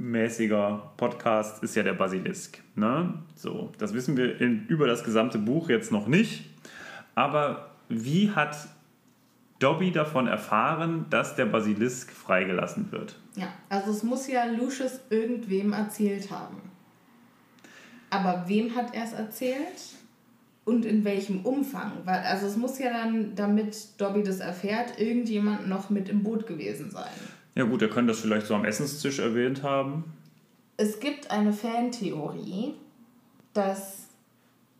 spoilermäßiger Podcast, ist ja der Basilisk. Ne? So, das wissen wir in, über das gesamte Buch jetzt noch nicht. Aber wie hat Dobby davon erfahren, dass der Basilisk freigelassen wird? Ja, also es muss ja Lucius irgendwem erzählt haben. Aber wem hat er es erzählt? Und in welchem Umfang? Weil, also es muss ja dann, damit Dobby das erfährt, irgendjemand noch mit im Boot gewesen sein. Ja gut, er könnte das vielleicht so am Essenstisch erwähnt haben. Es gibt eine Fantheorie, dass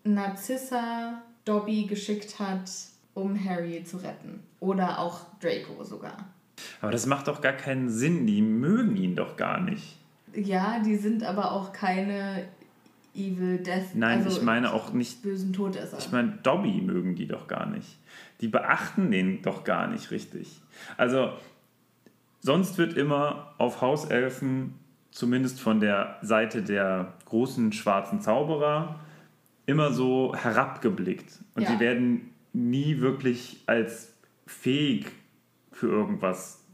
Narcissa Dobby geschickt hat, um Harry zu retten. Oder auch Draco sogar. Aber das macht doch gar keinen Sinn, die mögen ihn doch gar nicht. Ja, die sind aber auch keine Evil Death. Nein, also ich meine auch nicht bösen Todesser. Ich meine, Dobby mögen die doch gar nicht. Die beachten den doch gar nicht richtig. Also, sonst wird immer auf Hauselfen, zumindest von der Seite der großen schwarzen Zauberer, immer so herabgeblickt. Und Ja. sie werden nie wirklich als fähig für irgendwas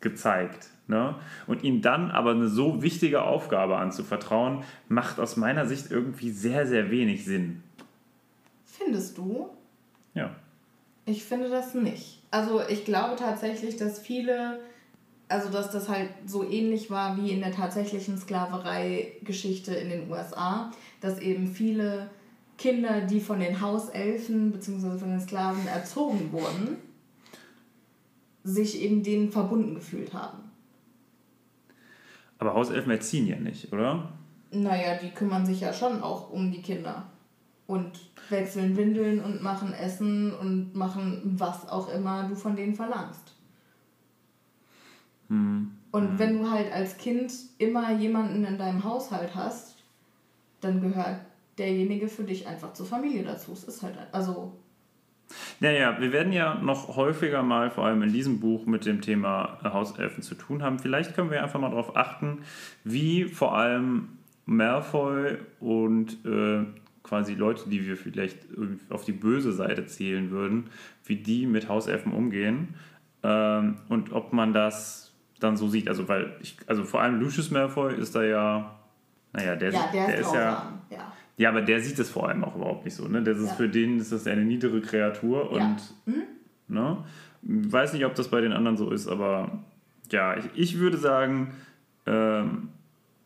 gezeigt. Ne? Und ihnen dann aber eine so wichtige Aufgabe anzuvertrauen, macht aus meiner Sicht irgendwie sehr, sehr wenig Sinn. Findest du? Ja. Ich finde das nicht. Also ich glaube tatsächlich, dass viele, also dass das halt so ähnlich war wie in der tatsächlichen Sklaverei-Geschichte in den USA, dass eben viele Kinder, die von den Hauselfen bzw. von den Sklaven erzogen wurden, sich eben denen verbunden gefühlt haben. Aber Hauselfen erziehen ja nicht, oder? Naja, die kümmern sich ja schon auch um die Kinder. Und wechseln Windeln und machen Essen und machen was auch immer du von denen verlangst. Und wenn du halt als Kind immer jemanden in deinem Haushalt hast, dann gehört derjenige für dich einfach zur Familie dazu. Es ist halt, also, Naja, wir werden ja noch häufiger mal, vor allem in diesem Buch, mit dem Thema äh, Hauselfen zu tun haben. Vielleicht können wir einfach mal darauf achten, wie vor allem Malfoy und äh, quasi Leute, die wir vielleicht auf die böse Seite zählen würden, wie die mit Hauselfen umgehen ähm, und ob man das dann so sieht. Also, weil ich, also vor allem Lucius Malfoy ist da ja, naja, der, ja, der, der ist ist ja. Ja. ja, aber der sieht es vor allem auch überhaupt nicht so. Ne? Das ist Ja. für den ist das eine niedere Kreatur und. Mhm. ne? weiß nicht, ob das bei den anderen so ist, aber ja, ich, ich würde sagen, ähm,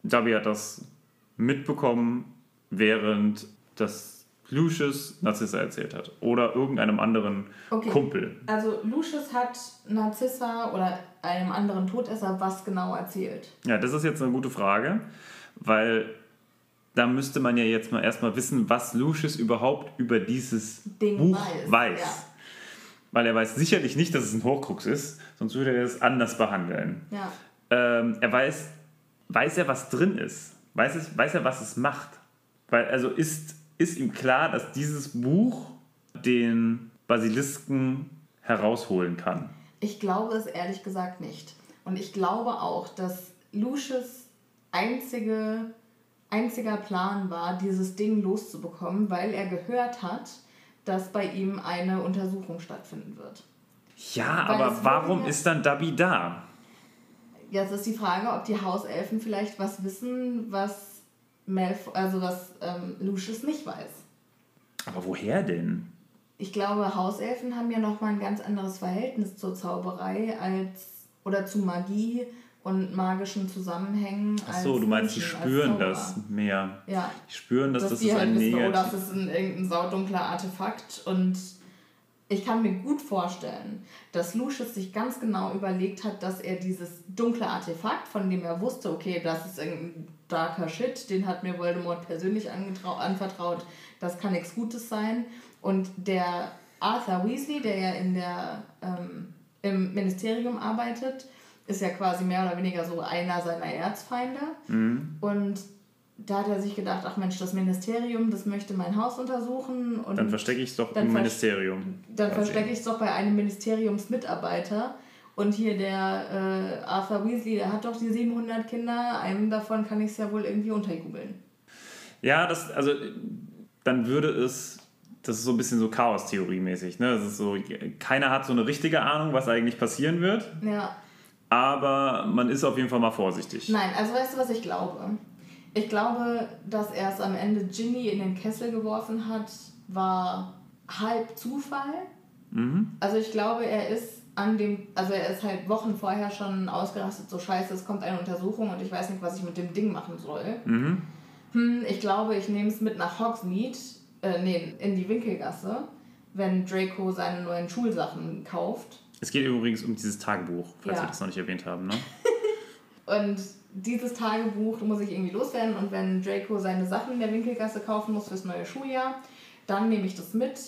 Dobby hat das mitbekommen, während das Lucius Narcissa erzählt hat oder irgendeinem anderen Okay. Kumpel. Also, Lucius hat Narzissa oder einem anderen Todesser was genau erzählt. Ja, das ist jetzt eine gute Frage, weil da müsste man ja jetzt mal erstmal wissen, was Lucius überhaupt über dieses Ding Buch weiß, weiß. ja. Weil er weiß sicherlich nicht, dass es ein Horcrux ist, sonst würde er es anders behandeln. Ja. Ähm, er weiß, weiß er, was drin ist? Weiß, es, weiß er, was es macht? Weil, also ist, ist ihm klar, dass dieses Buch den Basilisken herausholen kann. Ich glaube es ehrlich gesagt nicht. Und ich glaube auch, dass Lucius einzige, einziger Plan war, dieses Ding loszubekommen, weil er gehört hat, dass bei ihm eine Untersuchung stattfinden wird. Ja, Weil aber warum ist dann Dobby da? Jetzt ist die Frage, ob die Hauselfen vielleicht was wissen, was, Malf also was ähm, Lucius nicht weiß. Aber woher denn? Ich glaube, Hauselfen haben ja nochmal ein ganz anderes Verhältnis zur Zauberei als oder zu Magie und magischen Zusammenhängen. Ach so, du meinst, die spüren das mehr. Ja, Die spüren, dass, dass das ist halt ein wissen, oh, das negativ. ist ein, irgendein saudunkler Artefakt und ich kann mir gut vorstellen, dass Lucius sich ganz genau überlegt hat, dass er dieses dunkle Artefakt, von dem er wusste, okay, das ist irgendein darker Shit, den hat mir Voldemort persönlich anvertraut, das kann nichts Gutes sein. Und der Arthur Weasley, der ja in der, ähm, im Ministerium arbeitet, ist ja quasi mehr oder weniger so einer seiner Erzfeinde. Und da hat er sich gedacht, ach Mensch, das Ministerium, das möchte mein Haus untersuchen. Und Dann verstecke ich es doch im Ministerium. dann verstecke ich es doch bei einem Ministeriumsmitarbeiter. Und hier der äh, Arthur Weasley, der hat doch die 700 Kinder. Einem davon kann ich es ja wohl irgendwie unterjubeln. Ja, das, also dann würde es, das ist so ein bisschen so Chaos-Theorie-mäßig. Ne? Das ist so, keiner hat so eine richtige Ahnung, was eigentlich passieren wird, Ja. aber man ist auf jeden Fall mal vorsichtig. Nein, also weißt du, was ich glaube? Ich glaube, dass er es am Ende Ginny in den Kessel geworfen hat, war halb Zufall. Also ich glaube, er ist an dem, also er ist halt Wochen vorher schon ausgerastet, so scheiße, es kommt eine Untersuchung und ich weiß nicht, was ich mit dem Ding machen soll. Hm, ich glaube, ich nehme es mit nach Hogsmeade, äh, nee, in die Winkelgasse, wenn Draco seine neuen Schulsachen kauft. Es geht übrigens um dieses Tagebuch, falls Ja. wir das noch nicht erwähnt haben. Ne? [LAUGHS] Und dieses Tagebuch muss ich irgendwie loswerden. Und wenn Draco seine Sachen in der Winkelgasse kaufen muss fürs neue Schuljahr, dann nehme ich das mit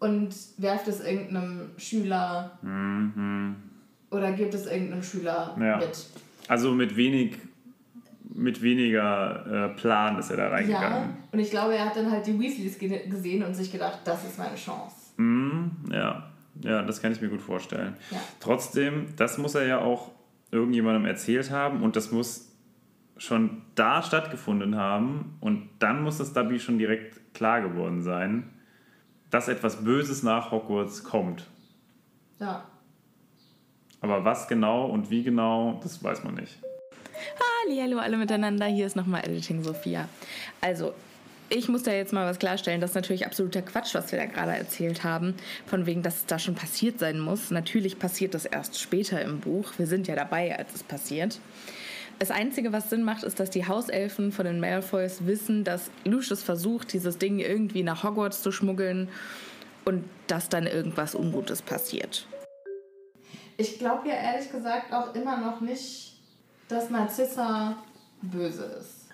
und werfe es irgendeinem Schüler oder gibt es irgendeinem Schüler Ja. mit. Also mit wenig, mit weniger äh, Plan ist er da Ja, reingegangen. und ich glaube, er hat dann halt die Weasleys ge- gesehen und sich gedacht, das ist meine Chance. Mhm, ja. ja, das kann ich mir gut vorstellen. Ja. Trotzdem, das muss er ja auch irgendjemandem erzählt haben und das muss schon da stattgefunden haben und dann muss das Dabby schon direkt klar geworden sein, dass etwas Böses nach Hogwarts kommt. Ja. Aber was genau und wie genau, das weiß man nicht. Hallo alle miteinander, hier ist nochmal Editing Sophia. Also, ich muss da jetzt mal was klarstellen. Das ist natürlich absoluter Quatsch, was wir da gerade erzählt haben. Von wegen, dass es da schon passiert sein muss. Natürlich passiert das erst später im Buch. Wir sind ja dabei, als es passiert. Das Einzige, was Sinn macht, ist, dass die Hauselfen von den Malfoys wissen, dass Lucius versucht, dieses Ding irgendwie nach Hogwarts zu schmuggeln und dass dann irgendwas Ungutes passiert. Ich glaube ja ehrlich gesagt auch immer noch nicht, dass Narzissa böse ist.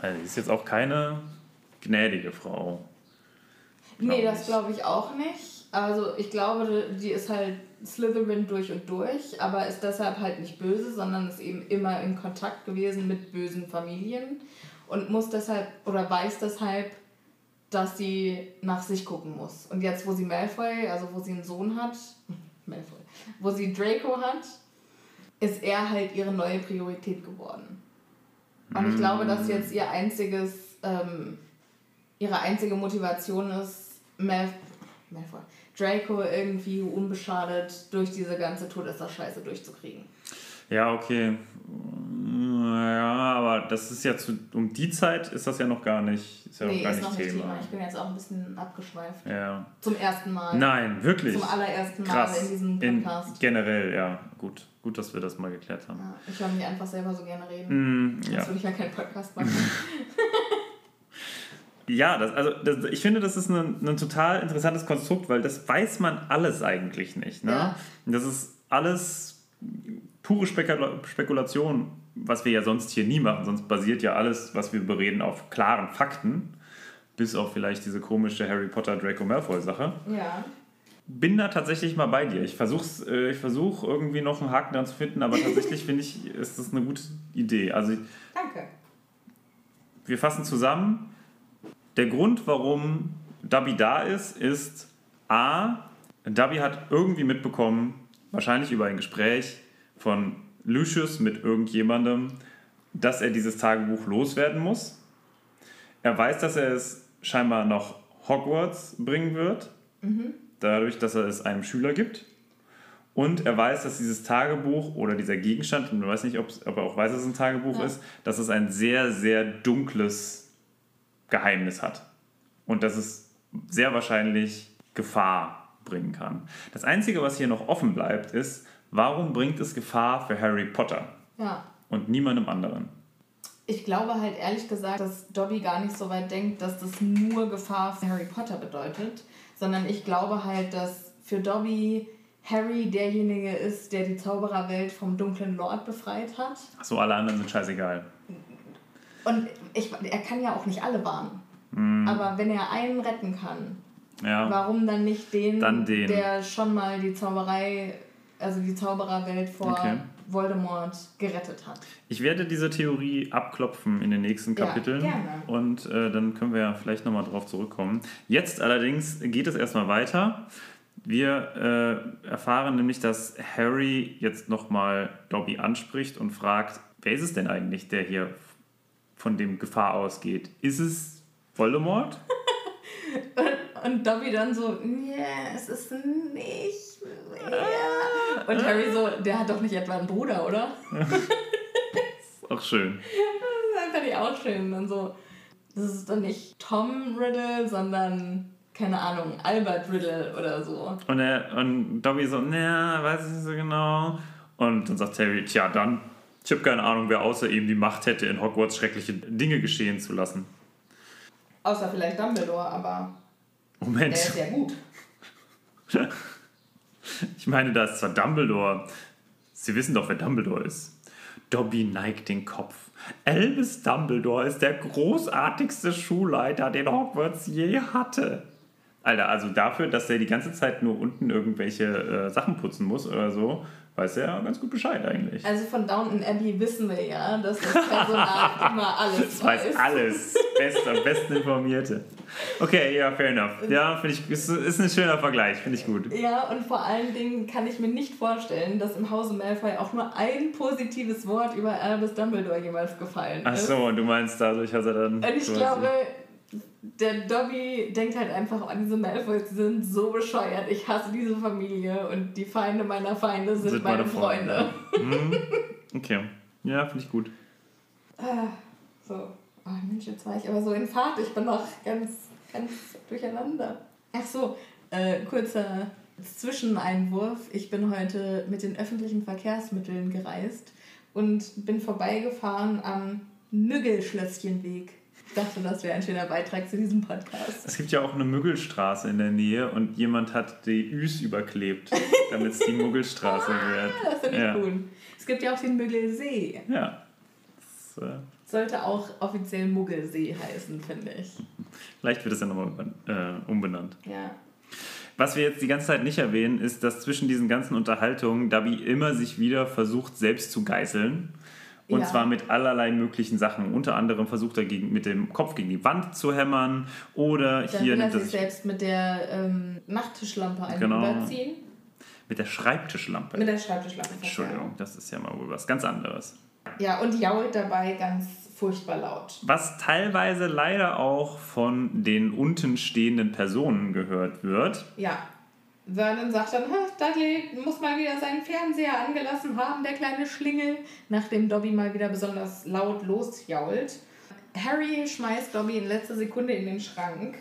Also, sie ist jetzt auch keine gnädige Frau. Nee, Glaub das ich. glaube ich auch nicht. Also ich glaube, die ist halt Slytherin durch und durch, aber ist deshalb halt nicht böse, sondern ist eben immer in Kontakt gewesen mit bösen Familien und muss deshalb oder weiß deshalb, dass sie nach sich gucken muss. Und jetzt, wo sie Malfoy, also wo sie einen Sohn hat, [LAUGHS] Malfoy, wo sie Draco hat, ist er halt ihre neue Priorität geworden. Und ich glaube, dass jetzt ihr einziges, ähm, ihre einzige Motivation ist, Mal Malfoy, Draco irgendwie unbeschadet durch diese ganze Todesser-Scheiße durchzukriegen. Ja, okay. Ja, aber das ist ja zu, um die Zeit ist das ja noch gar nicht, ist ja noch nee, gar ist nicht noch nicht Thema. Thema. Ich bin jetzt auch ein bisschen abgeschweift. Ja. Zum ersten Mal. Nein, wirklich. Zum allerersten Mal Krass. in diesem In, Podcast. generell, ja. Gut. Gut, dass wir das mal geklärt haben. Ja, ich höre mich einfach selber so gerne reden. Mm, Sonst ja. würde ich ja keinen Podcast [LAUGHS] machen. Ja, das, also das, ich finde, das ist ein, ein total interessantes Konstrukt, weil das weiß man alles eigentlich nicht. Ne? Ja. Das ist alles pure Spekula Spekulation, was wir ja sonst hier nie machen. Sonst basiert ja alles, was wir bereden, auf klaren Fakten. Bis auf vielleicht diese komische Harry Potter Draco Malfoy Sache. ja. Bin da tatsächlich mal bei dir. Ich versuche äh, ich versuch irgendwie noch einen Haken dran zu finden, aber tatsächlich [LAUGHS] finde ich, ist das eine gute Idee. Also Danke. wir fassen zusammen. Der Grund, warum Dubby da ist, ist A, Dubby hat irgendwie mitbekommen, wahrscheinlich über ein Gespräch von Lucius mit irgendjemandem, dass er dieses Tagebuch loswerden muss. Er weiß, dass er es scheinbar noch Hogwarts bringen wird, dadurch, dass er es einem Schüler gibt. Und er weiß, dass dieses Tagebuch oder dieser Gegenstand, und man weiß nicht, ob er auch weiß, dass es ein Tagebuch Ja. ist, dass es ein sehr, sehr dunkles Geheimnis hat. Und dass es sehr wahrscheinlich Gefahr bringen kann. Das Einzige, was hier noch offen bleibt, ist, warum bringt es Gefahr für Harry Potter Ja. und niemandem anderen? Ich glaube halt ehrlich gesagt, dass Dobby gar nicht so weit denkt, dass das nur Gefahr für Harry Potter bedeutet, sondern ich glaube halt, dass für Dobby Harry derjenige ist, der die Zaubererwelt vom dunklen Lord befreit hat. So, alle anderen sind scheißegal. Und ich, er kann ja auch nicht alle warnen. Aber wenn er einen retten kann, Ja. warum dann nicht den, Dann den. der schon mal die Zauberei, also die Zaubererwelt vor Okay. Voldemort gerettet hat? Ich werde diese Theorie abklopfen in den nächsten Ja, Kapiteln gerne. und äh, dann können wir ja vielleicht nochmal drauf zurückkommen. Jetzt allerdings geht es erstmal weiter. Wir äh, erfahren nämlich, dass Harry jetzt nochmal Dobby anspricht und fragt, wer ist es denn eigentlich, der hier von dem Gefahr ausgeht? Ist es Voldemort? [LAUGHS] Und Dobby dann so, nee, es ist nicht mehr. Und Harry so, der hat doch nicht etwa einen Bruder, oder? [LAUGHS] Auch schön. Das fand ich auch schön. Dann so, das ist dann nicht Tom Riddle, sondern, keine Ahnung, Albert Riddle oder so. Und, er, und Dobby so, na, weiß ich nicht so genau. Und dann sagt Harry, tja, dann, ich habe keine Ahnung, wer außer ihm die Macht hätte, in Hogwarts schreckliche Dinge geschehen zu lassen. Außer vielleicht Dumbledore, aber der Moment, ist ja gut. [LAUGHS] ich meine, da ist zwar Dumbledore. Sie wissen doch, wer Dumbledore ist. Dobby neigt den Kopf. Albus Dumbledore ist der großartigste Schulleiter, den Hogwarts je hatte. Alter, also dafür, dass er die ganze Zeit nur unten irgendwelche äh, Sachen putzen muss oder so, weiß er ganz gut Bescheid eigentlich. Also von Downton Abbey wissen wir ja, dass das Personal [LAUGHS] immer alles Das weiß alles. Best, am besten informierte. Okay, ja, fair enough. Ja, finde ich, ist, ist ein schöner Vergleich, finde ich gut. Ja, und vor allen Dingen kann ich mir nicht vorstellen, dass im Hause Malfoy auch nur ein positives Wort über Albus Dumbledore jemals gefallen Ach ist. so, und du meinst dadurch hat er dann. Und ich glaube, der Dobby denkt halt einfach, oh, diese Malfoys sind so bescheuert. Ich hasse diese Familie und die Feinde meiner Feinde sind, meine, Freunde. [LAUGHS] Hm, okay. Ja, finde ich gut. Ah, so. Oh Mensch, jetzt war ich aber so in Fahrt. Ich bin noch ganz, ganz durcheinander. Ach so, äh, kurzer Zwischeneinwurf. Ich bin heute mit den öffentlichen Verkehrsmitteln gereist und bin vorbeigefahren am Müggelschlösschenweg. Ich dachte, das wäre ein schöner Beitrag zu diesem Podcast. Es gibt ja auch eine Müggelstraße in der Nähe und jemand hat die Üs überklebt, damit es die Muggelstraße [LAUGHS] wird. Das finde ich ja. cool. Es gibt ja auch den Müggelsee. Ja. Das, äh, Sollte auch offiziell Muggelsee heißen, finde ich. vielleicht wird es ja nochmal äh, umbenannt. Ja. Was wir jetzt die ganze Zeit nicht erwähnen, ist, dass zwischen diesen ganzen Unterhaltungen Dabi immer sich wieder versucht, selbst zu geißeln. Und Ja. zwar mit allerlei möglichen Sachen. Unter anderem versucht er gegen, mit dem Kopf gegen die Wand zu hämmern. Oder Dann hier will er sich selbst mit der ähm, Nachttischlampe einen Genau. überziehen. mit der Schreibtischlampe. Mit der Schreibtischlampe. Entschuldigung, das ist ja mal wohl was ganz anderes. Ja, und jault dabei ganz furchtbar laut. Was teilweise leider auch von den unten stehenden Personen gehört wird. Ja. Vernon sagt dann, "Ha, Dudley muss mal wieder seinen Fernseher angelassen haben, der kleine Schlingel, nachdem Dobby mal wieder besonders laut losjault. Harry schmeißt Dobby in letzter Sekunde in den Schrank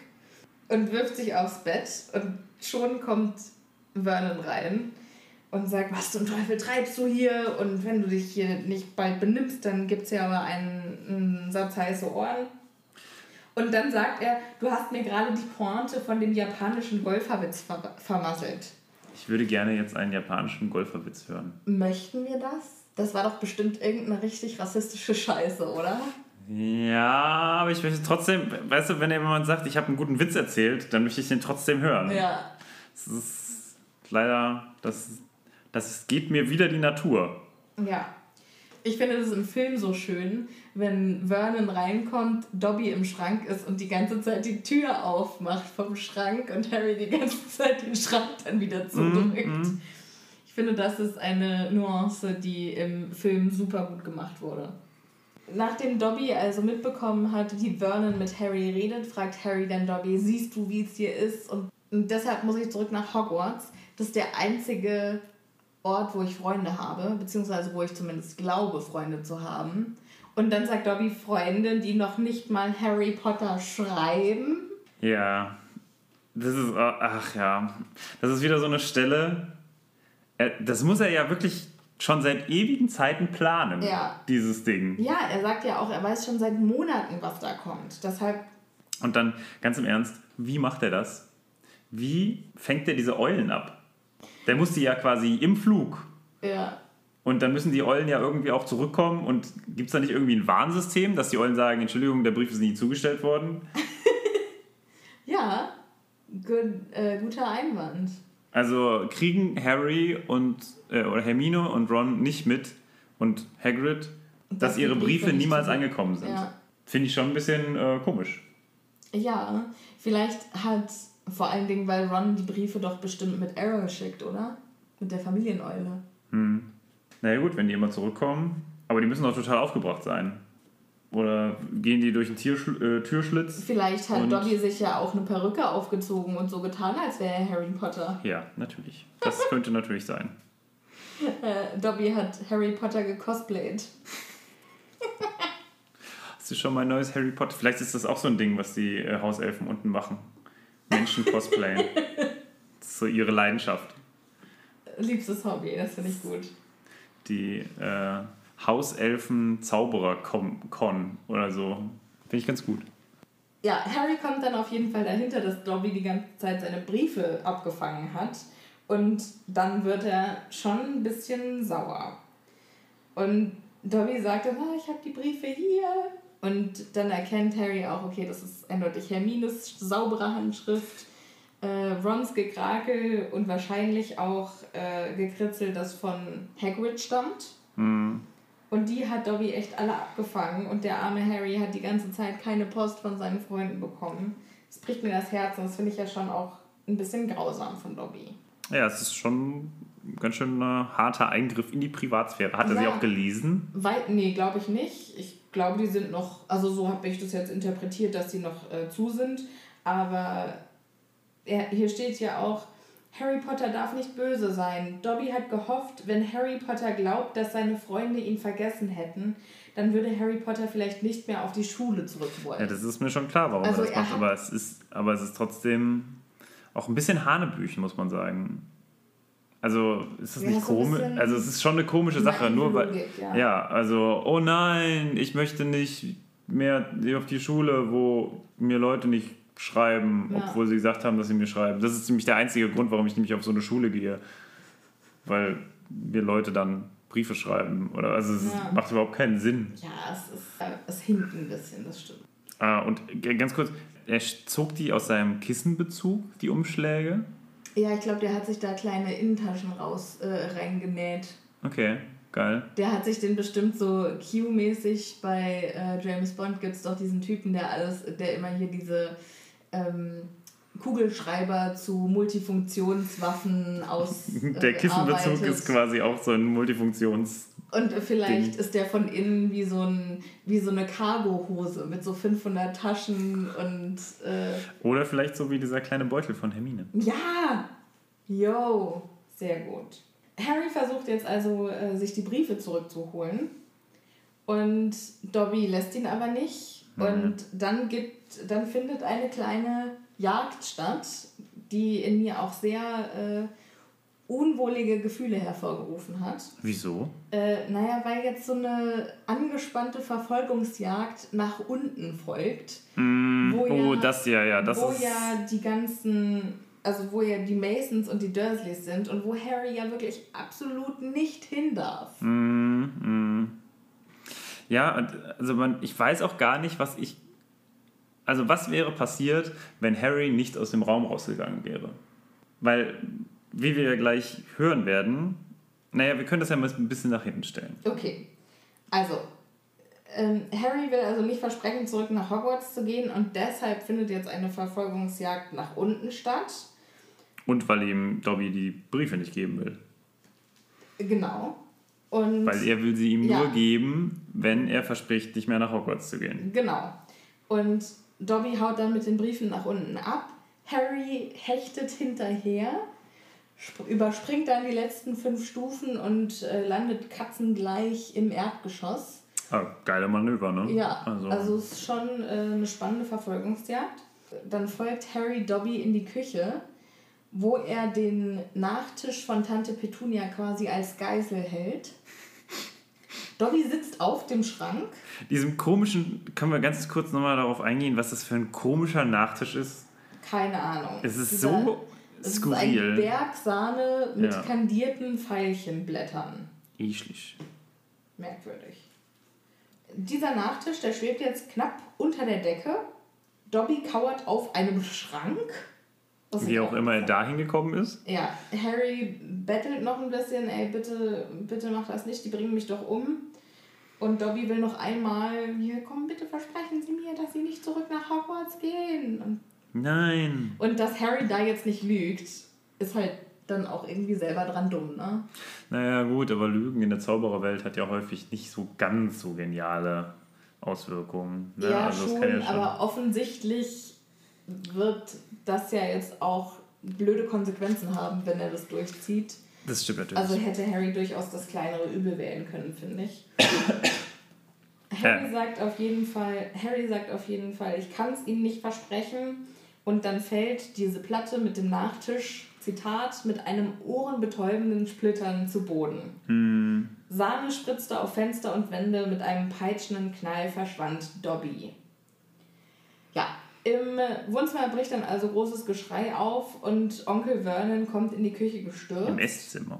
und wirft sich aufs Bett und schon kommt Vernon rein und sagt, was zum Teufel treibst du hier? Und wenn du dich hier nicht bald benimmst, dann gibt es ja aber einen, einen Satz heiße Ohren. Und dann sagt er, du hast mir gerade die Pointe von dem japanischen Golferwitz ver vermasselt. Ich würde gerne jetzt einen japanischen Golferwitz hören. Möchten wir das? Das war doch bestimmt irgendeine richtig rassistische Scheiße, oder? Ja, aber ich möchte trotzdem, weißt du, wenn jemand sagt, ich habe einen guten Witz erzählt, dann möchte ich den trotzdem hören. Ja. Das ist leider, das, das geht mir wieder die Natur. Ja. Ich finde das im Film so schön, wenn Vernon reinkommt, Dobby im Schrank ist und die ganze Zeit die Tür aufmacht vom Schrank und Harry die ganze Zeit den Schrank dann wieder zudrückt. Ich finde, das ist eine Nuance, die im Film super gut gemacht wurde. Nachdem Dobby also mitbekommen hat, wie Vernon mit Harry redet, fragt Harry dann Dobby, siehst du, wie es hier ist? Und und deshalb muss ich zurück nach Hogwarts. Das ist der einzige Ort, wo ich Freunde habe, beziehungsweise wo ich zumindest glaube, Freunde zu haben. Und dann sagt Dobby Freunde, die noch nicht mal Harry Potter schreiben. Ja, das ist, äh, ach ja, das ist wieder so eine Stelle, das muss er ja wirklich schon seit ewigen Zeiten planen, Ja. dieses Ding. Ja, er sagt ja auch, er weiß schon seit Monaten, was da kommt. Deshalb, Und dann, ganz im Ernst, wie macht er das? wie fängt der diese Eulen ab? Der muss die ja quasi im Flug. Ja. Und dann müssen die Eulen ja irgendwie auch zurückkommen. Und gibt es da nicht irgendwie ein Warnsystem, dass die Eulen sagen, Entschuldigung, der Brief ist nie zugestellt worden? [LAUGHS] Ja, gut, äh, guter Einwand. Also kriegen Harry und äh, oder Hermine und Ron nicht mit und Hagrid, dass, Dass ihre Briefe Briefe niemals zurück- angekommen sind. Ja. Finde ich schon ein bisschen äh, komisch. Ja, vielleicht hat vor allen Dingen, weil Ron die Briefe doch bestimmt mit Arrow schickt, oder? Mit der Familieneule. Naja gut, wenn die immer zurückkommen, aber die müssen doch total aufgebracht sein. Oder gehen die durch einen Tierschl äh, Türschlitz? Vielleicht hat Dobby sich ja auch eine Perücke aufgezogen und so getan, als wäre er Harry Potter. Ja, natürlich. Das [LAUGHS] könnte natürlich sein. Äh, Dobby hat Harry Potter gecosplayt. Hast du schon mal ein neues Harry Potter? Vielleicht ist das auch so ein Ding, was die äh, Hauselfen unten machen. Menschen cosplayen. das [LAUGHS] ist so ihre Leidenschaft. Liebstes Hobby, das finde ich gut. Die äh, Hauselfen Zauberer Con oder so. Finde ich ganz gut. Ja, Harry kommt dann auf jeden Fall dahinter, dass Dobby die ganze Zeit seine Briefe abgefangen hat. Und dann wird er schon ein bisschen sauer. Und Dobby sagt dann, ah, ich habe die Briefe hier. Und dann erkennt Harry auch, okay, das ist eindeutig Hermines saubere Handschrift, äh, Rons Gekrakel und wahrscheinlich auch äh, gekritzelt, das von Hagrid stammt. Und die hat Dobby echt alle abgefangen und der arme Harry hat die ganze Zeit keine Post von seinen Freunden bekommen. Das bricht mir das Herz und das finde ich ja schon auch ein bisschen grausam von Dobby. Ja, es ist schon ein ganz schön harter Eingriff in die Privatsphäre. Hat er sie Ja. auch gelesen? Weit, nee, glaube ich nicht. Ich glaube, die sind noch, also so habe ich das jetzt interpretiert, dass die noch äh, zu sind. Aber er, hier steht ja auch, Harry Potter darf nicht böse sein. Dobby hat gehofft, wenn Harry Potter glaubt, dass seine Freunde ihn vergessen hätten, dann würde Harry Potter vielleicht nicht mehr auf die Schule zurück wollen. Ja, das ist mir schon klar, warum Also er das macht. Aber es, ist, aber es ist trotzdem auch ein bisschen Hanebüchen, muss man sagen. Also ist das Ja, nicht komisch? Also es ist schon eine komische Sache. Nur weil, ja. ja. also, oh nein, ich möchte nicht mehr auf die Schule, wo mir Leute nicht schreiben, Ja. obwohl sie gesagt haben, dass sie mir schreiben. Das ist nämlich der einzige Grund, warum ich nämlich auf so eine Schule gehe. Weil mir Leute dann Briefe schreiben. Oder also es Ja. macht überhaupt keinen Sinn. Ja, es, ist, es hinkt ein bisschen, das stimmt. Ah, und ganz kurz, er zog die aus seinem Kissenbezug, die Umschläge. Ja, ich glaube, der hat sich da kleine Innentaschen raus äh, reingenäht. Okay, geil. Der hat sich den bestimmt so Q-mäßig bei äh, James Bond gibt es doch diesen Typen, der alles, der immer hier diese ähm, Kugelschreiber zu Multifunktionswaffen aus. [LAUGHS] äh, Der Kissenbezug arbeitet. ist quasi auch so ein Multifunktions... Und vielleicht Ding. ist der von innen wie so, ein, wie so eine Cargo-Hose mit so 500 Taschen und. Äh, Oder vielleicht so wie dieser kleine Beutel von Hermine. Ja! Yo! Sehr gut. Harry versucht jetzt also, äh, sich die Briefe zurückzuholen. Und Dobby lässt ihn aber nicht. Und dann, gibt, dann findet eine kleine Jagd statt, die in mir auch sehr äh, unwohlige Gefühle hervorgerufen hat. Wieso? Äh, naja, weil jetzt so eine angespannte Verfolgungsjagd nach unten folgt. wo oh, ja- das ja, ja, das wo ist... ja die ganzen, also wo ja die Masons und die Dursleys sind und wo Harry ja wirklich absolut nicht hin darf. Ja, und, also man, ich weiß auch gar nicht, was ich... Also was wäre passiert, wenn Harry nicht aus dem Raum rausgegangen wäre? Weil, wie wir ja gleich hören werden, naja, wir können das ja mal ein bisschen nach hinten stellen. Okay, also ähm, Harry will also nicht versprechen, zurück nach Hogwarts zu gehen und deshalb findet jetzt eine Verfolgungsjagd nach unten statt. Und weil ihm Dobby die Briefe nicht geben will. Genau. Und Weil er will sie ihm Ja. nur geben, wenn er verspricht, nicht mehr nach Hogwarts zu gehen. Genau. Und Dobby haut dann mit den Briefen nach unten ab. Harry hechtet hinterher, sp- überspringt dann die letzten fünf Stufen und äh, landet katzengleich im Erdgeschoss. Ah, geile Manöver, ne? Ja, Also, also, es ist schon äh, eine spannende Verfolgungsjagd. Dann folgt Harry Dobby in die Küche, wo er den Nachtisch von Tante Petunia quasi als Geisel hält. Dobby sitzt auf dem Schrank. diesem komischen, können wir ganz kurz nochmal darauf eingehen, was das für ein komischer Nachtisch ist? Keine Ahnung. Es ist Dieser- so Es ist ein skurril. Berg Sahne mit Ja. kandierten Veilchenblättern. Eklig. Merkwürdig. Dieser Nachtisch, der schwebt jetzt knapp unter der Decke. Dobby kauert auf einem Schrank. Was Wie auch immer er dahin gekommen ist. Ja, Harry bettelt noch ein bisschen, ey, bitte, bitte mach das nicht, die bringen mich doch um. Und Dobby will noch einmal, hier, komm, bitte versprechen Sie mir, dass Sie nicht zurück nach Hogwarts gehen. Und, Nein. und dass Harry da jetzt nicht lügt, ist halt dann auch irgendwie selber dran dumm, ne? Naja, gut, aber Lügen in der Zaubererwelt hat ja häufig nicht so ganz so geniale Auswirkungen. Ne? Ja, also schon, ja schon. aber offensichtlich wird das ja jetzt auch blöde Konsequenzen haben, wenn er das durchzieht. Das stimmt natürlich. Also hätte Harry durchaus das kleinere Übel wählen können, finde ich. [COUGHS] Harry Ja. sagt auf jeden Fall, Harry sagt auf jeden Fall, ich kann es ihm nicht versprechen. Und dann fällt diese Platte mit dem Nachtisch, Zitat, mit einem ohrenbetäubenden Splittern zu Boden. Sahne spritzte auf Fenster und Wände, mit einem peitschenden Knall verschwand Dobby. Im Wohnzimmer bricht dann also großes Geschrei auf und Onkel Vernon kommt in die Küche gestürzt. Im Esszimmer.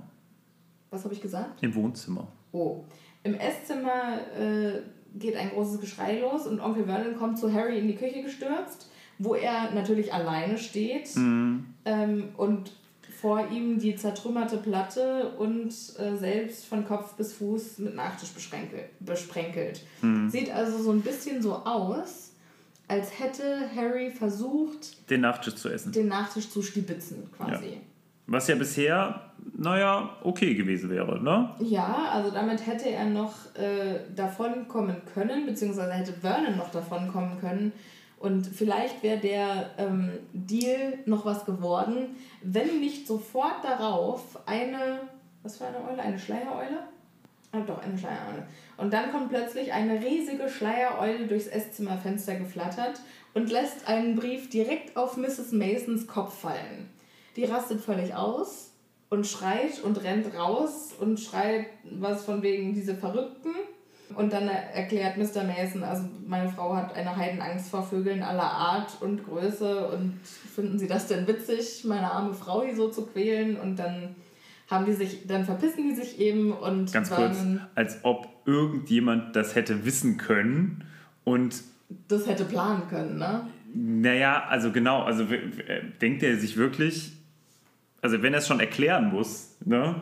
Was habe ich gesagt? Im Wohnzimmer. Oh. Im Esszimmer äh, geht ein großes Geschrei los und Onkel Vernon kommt zu Harry in die Küche gestürzt, wo er natürlich alleine steht ähm, und vor ihm die zertrümmerte Platte und äh, selbst von Kopf bis Fuß mit Nachtisch beschränkel- besprenkelt. Sieht also so ein bisschen so aus, als hätte Harry versucht, Den Nachtisch zu essen. den Nachtisch zu stibitzen quasi. Was ja bisher, naja, okay gewesen wäre, ne? Ja, also damit hätte er noch äh, davon kommen können, beziehungsweise hätte Vernon noch davon kommen können. Und vielleicht wäre der ähm, Deal noch was geworden, wenn nicht sofort darauf eine, was für eine Eule? Eine Schleiereule? Ah, doch, eine Schleiereule. Und dann kommt plötzlich eine riesige Schleiereule durchs Esszimmerfenster geflattert und lässt einen Brief direkt auf Mrs. Masons Kopf fallen. Die rastet völlig aus und schreit und rennt raus und schreit was von wegen diese Verrückten. Und dann erklärt Mr. Mason, also meine Frau hat eine Heidenangst vor Vögeln aller Art und Größe und finden Sie das denn witzig, meine arme Frau hier so zu quälen? Und dann haben die sich, dann verpissen die sich eben und Ganz kurz, als ob irgendjemand das hätte wissen können und das hätte planen können, ne? Naja, also genau, also w- denkt er sich wirklich, also wenn er es schon erklären muss, ne,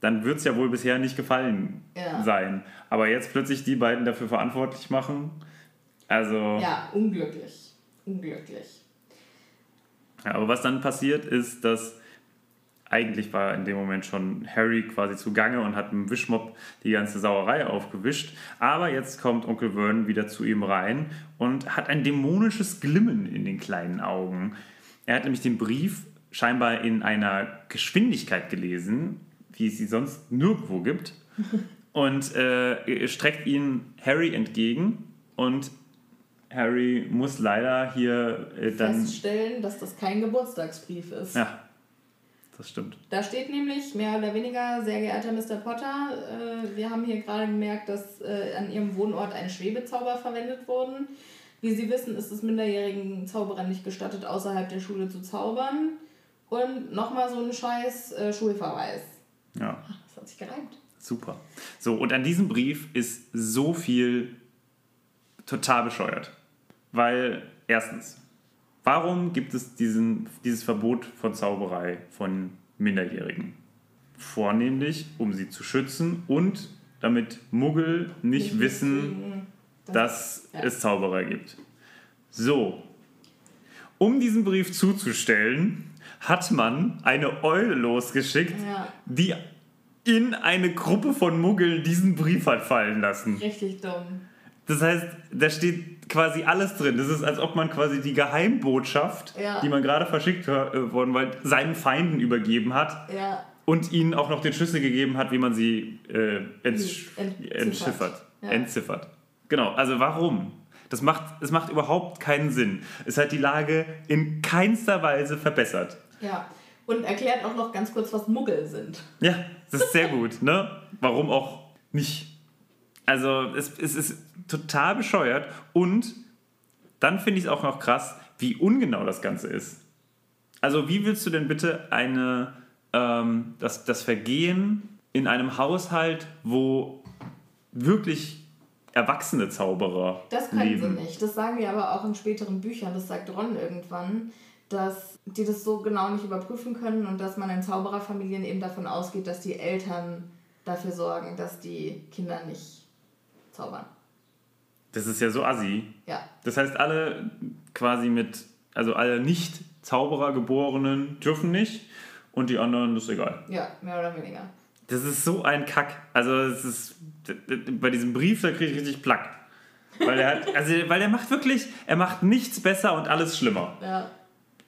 dann wird es ja wohl bisher nicht gefallen Ja. sein. Aber jetzt plötzlich die beiden dafür verantwortlich machen, also. Ja, unglücklich. Unglücklich. Ja, aber was dann passiert ist, dass eigentlich war in dem Moment schon Harry quasi zugange und hat mit dem Wischmopp die ganze Sauerei aufgewischt. Aber jetzt kommt Onkel Vernon wieder zu ihm rein und hat ein dämonisches Glimmen in den kleinen Augen. Er hat nämlich den Brief scheinbar in einer Geschwindigkeit gelesen, wie es sie sonst nirgendwo gibt. [LAUGHS] Und äh, streckt ihn Harry entgegen und Harry muss leider hier äh, dann. Feststellen, dass das kein Geburtstagsbrief ist. Ja, das stimmt. Da steht nämlich mehr oder weniger, sehr geehrter Mr. Potter, äh, wir haben hier gerade gemerkt, dass äh, an Ihrem Wohnort ein Schwebezauber verwendet wurden. Wie Sie wissen, ist es minderjährigen Zauberern nicht gestattet, außerhalb der Schule zu zaubern. Und nochmal so ein scheiß äh, Schulverweis. Ja, Das hat sich gereimt. super. So, und an diesem Brief ist so viel total bescheuert. Weil, erstens, warum gibt es diesen, dieses Verbot von Zauberei von Minderjährigen? Vornehmlich, um sie zu schützen und damit Muggel nicht, wissen, deswegen, dass ja. es Zauberer gibt. So, um diesen Brief zuzustellen, hat man eine Eule losgeschickt, Ja. die in eine Gruppe von Muggeln diesen Brief hat fallen lassen. Richtig dumm. Das heißt, da steht quasi alles drin. Das ist, als ob man quasi die Geheimbotschaft, Ja. die man gerade verschickt äh, worden war, seinen Feinden übergeben hat Ja, und ihnen auch noch den Schlüssel gegeben hat, wie man sie äh, entsch Entziffert. entziffert. Ja. Entziffert. Genau, also warum? Das macht, es macht überhaupt keinen Sinn. Es hat die Lage in keinster Weise verbessert. ja. Und erklärt auch noch ganz kurz, was Muggel sind. Ja, das ist sehr gut, ne? Warum auch nicht? Also, es, es ist total bescheuert und dann finde ich es auch noch krass, wie ungenau das Ganze ist. Also wie willst du denn bitte eine, ähm, das, das Vergehen in einem Haushalt, wo wirklich erwachsene Zauberer Das können leben? sie nicht. Das sagen wir aber auch in späteren Büchern. Das sagt Ron irgendwann, dass die das so genau nicht überprüfen können und dass man in Zaubererfamilien eben davon ausgeht, dass die Eltern dafür sorgen, dass die Kinder nicht zaubern. Das ist ja so assi. Ja, Das heißt, alle quasi mit, also alle Nicht-Zauberer geborenen dürfen nicht und die anderen, ist egal. ja, mehr oder weniger. Das ist so ein Kack. Also es ist bei diesem Brief, da kriege ich richtig Plack. Weil er hat, also weil er macht wirklich, er macht nichts besser und alles schlimmer. Ja,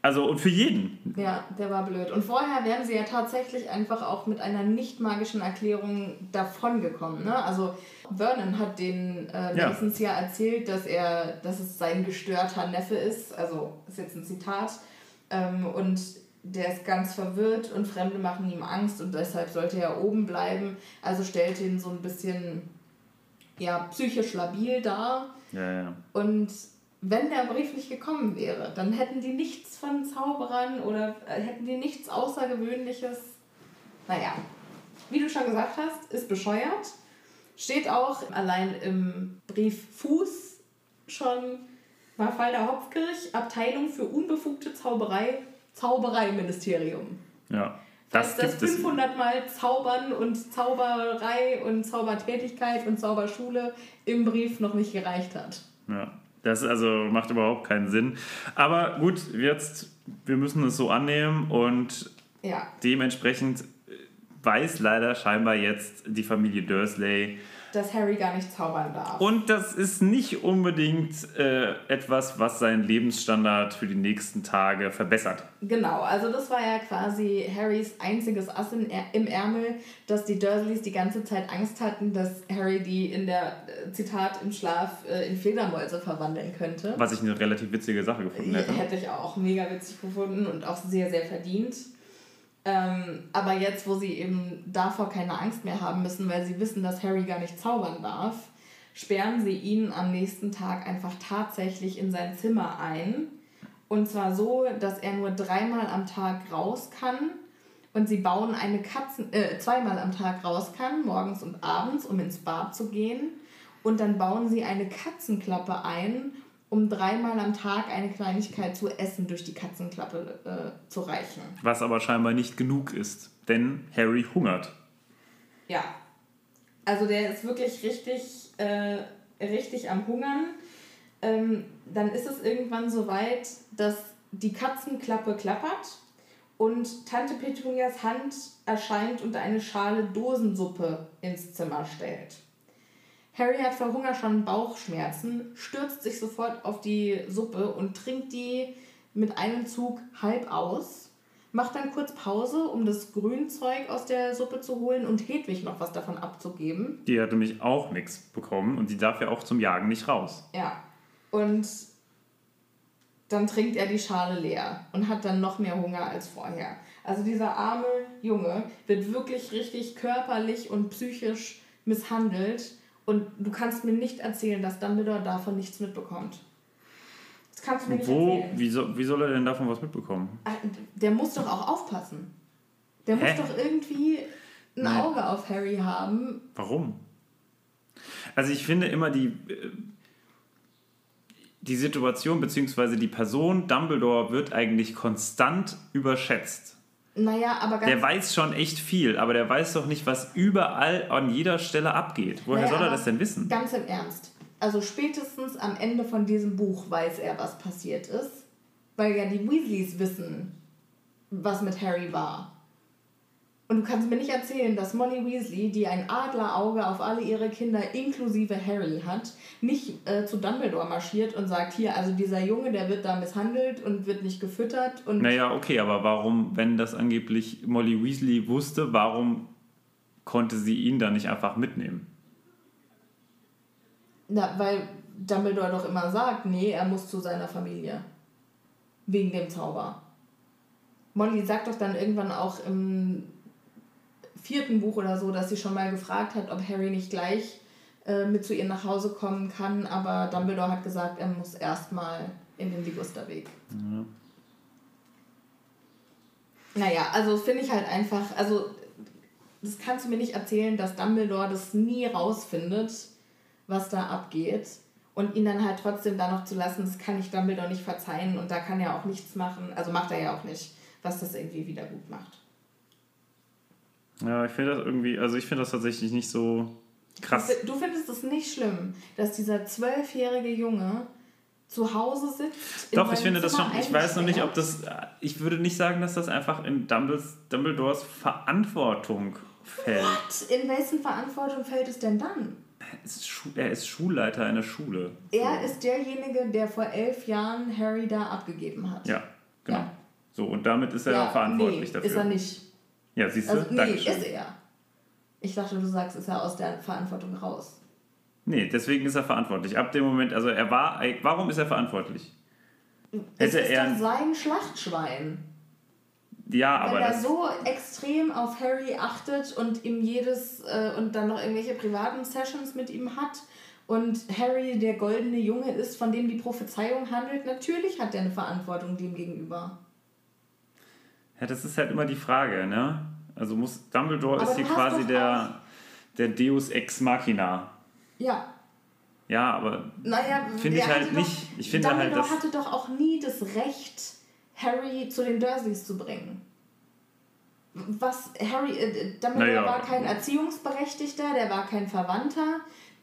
Also und für jeden. ja, der war blöd. Und vorher wären sie ja tatsächlich einfach auch mit einer nicht magischen Erklärung davongekommen. Ne? Also Vernon hat den äh, Ja. Masons ja erzählt, dass er, dass es sein gestörter Neffe ist. Also ist jetzt ein Zitat. Ähm, und der ist ganz verwirrt und Fremde machen ihm Angst und deshalb sollte er oben bleiben. Also stellt ihn so ein bisschen ja, psychisch labil dar. Ja, ja. Und wenn der Brief nicht gekommen wäre, dann hätten die nichts von Zauberern oder äh, hätten die nichts Außergewöhnliches. Naja, wie du schon gesagt hast, ist bescheuert. Steht auch allein im Brief Fuß schon Mafalda Hopfkirch, Abteilung für unbefugte Zauberei, Zaubereiministerium. ja. Das, Das das gibt es. 500 Mal Zaubern und Zauberei und Zaubertätigkeit und Zauberschule im Brief noch nicht gereicht hat. Ja. Das also macht überhaupt keinen Sinn. Aber gut, jetzt, wir müssen es so annehmen und Ja, dementsprechend weiß leider scheinbar jetzt die Familie Dursley. Dass Harry gar nicht zaubern darf. Und das ist nicht unbedingt äh, etwas, was seinen Lebensstandard für die nächsten Tage verbessert. Genau, also das war ja quasi Harrys einziges Ass in, im Ärmel, dass die Dursleys die ganze Zeit Angst hatten, dass Harry die in der, äh, Zitat, im Schlaf äh, in Fledermäuse verwandeln könnte. Was ich eine relativ witzige Sache gefunden hätte. Hätte ich auch mega witzig gefunden und auch sehr, sehr verdient. Ähm, aber jetzt, wo sie eben davor keine Angst mehr haben müssen, weil sie wissen, dass Harry gar nicht zaubern darf, sperren sie ihn am nächsten Tag einfach tatsächlich in sein Zimmer ein. Und zwar so, dass er nur dreimal am Tag raus kann. Und sie bauen eine Katzen, äh, zweimal am Tag raus kann, morgens und abends, um ins Bad zu gehen. Und dann bauen sie eine Katzenklappe ein, um dreimal am Tag eine Kleinigkeit zu essen durch die Katzenklappe äh, zu reichen. Was aber scheinbar nicht genug ist, denn Harry hungert. Ja. Also der ist wirklich richtig, äh, richtig am Hungern. Ähm, dann ist es irgendwann so weit, dass die Katzenklappe klappert und Tante Petunias Hand erscheint und eine Schale Dosensuppe ins Zimmer stellt. Harry hat vor Hunger schon Bauchschmerzen, stürzt sich sofort auf die Suppe und trinkt die mit einem Zug halb aus, macht dann kurz Pause, um das Grünzeug aus der Suppe zu holen und Hedwig noch was davon abzugeben. Die hat nämlich auch nichts bekommen und die darf ja auch zum Jagen nicht raus. Ja. Und dann trinkt er die Schale leer und hat dann noch mehr Hunger als vorher. Also dieser arme Junge wird wirklich richtig körperlich und psychisch misshandelt und du kannst mir nicht erzählen, dass Dumbledore davon nichts mitbekommt. Das kannst du mir nicht Wo, erzählen. wie, so, wie soll er denn davon was mitbekommen? Ah, Der muss doch auch aufpassen. Der Hä? muss doch irgendwie ein Nein. Auge auf Harry haben. Warum? Also ich finde immer die, äh, die Situation bzw. die Person Dumbledore wird eigentlich konstant überschätzt. Naja, aber ganz Der weiß schon echt viel, aber der weiß doch nicht, was überall an jeder Stelle abgeht. Woher Naja, soll er das denn wissen? Ganz im Ernst. Also spätestens am Ende von diesem Buch weiß er, was passiert ist. Weil ja die Weasleys wissen, was mit Harry war. Und du kannst mir nicht erzählen, dass Molly Weasley, die ein Adlerauge auf alle ihre Kinder inklusive Harry hat, nicht äh, zu Dumbledore marschiert und sagt, hier, also dieser Junge, der wird da misshandelt und wird nicht gefüttert und Naja, okay, aber warum, wenn das angeblich Molly Weasley wusste, warum konnte sie ihn da nicht einfach mitnehmen? Na, weil Dumbledore doch immer sagt, nee, er muss zu seiner Familie. Wegen dem Zauber. Molly sagt doch dann irgendwann auch im vierten Buch oder so, dass sie schon mal gefragt hat, ob Harry nicht gleich äh, mit zu ihr nach Hause kommen kann, aber Dumbledore hat gesagt, er muss erstmal in den Ligusterweg. Naja, also finde ich halt einfach, also das kannst du mir nicht erzählen, dass Dumbledore das nie rausfindet, was da abgeht. Und ihn dann halt trotzdem da noch zu lassen, das kann ich Dumbledore nicht verzeihen und da kann er auch nichts machen, also macht er ja auch nicht, was das irgendwie wieder gut macht. Ja, ich finde das irgendwie, also ich finde das tatsächlich nicht so krass. Du findest es nicht schlimm, dass dieser zwölfjährige Junge zu Hause sitzt? Doch, ich finde das Zimmer schon. Ich weiß noch nicht, ob das. Ich würde nicht sagen, dass das einfach in Dumbledores, Verantwortung fällt. What? In wessen Verantwortung fällt es denn dann? Er ist, Schu er ist Schulleiter einer Schule. Er ist derjenige, der vor elf Jahren Harry da abgegeben hat. Ja, genau. Ja. So, und damit ist er Ja, verantwortlich nee, dafür. Ist er nicht. Ja, siehst du? Also, nee, Dankeschön. ist er. Ich dachte, du sagst, ist er aus der Verantwortung raus. Nee, deswegen ist er verantwortlich. Ab dem Moment, also er war. Warum ist er verantwortlich? Es Hätte ist er- doch sein Schlachtschwein. Ja, aber Wenn er so extrem auf Harry achtet und ihm jedes äh, und dann noch irgendwelche privaten Sessions mit ihm hat und Harry der goldene Junge ist, von dem die Prophezeiung handelt, natürlich hat er eine Verantwortung dem gegenüber. Ja, das ist halt immer die Frage, ne? Also muss Dumbledore Aber ist hier quasi der, der Deus Ex Machina. Ja, Ja, aber naja, Finde ich halt nicht. Ich finde halt, Dumbledore dass- hatte doch auch nie das Recht, Harry zu den Dursleys zu bringen. Was Harry, äh, Dumbledore Naja. war kein Erziehungsberechtigter, der war kein Verwandter.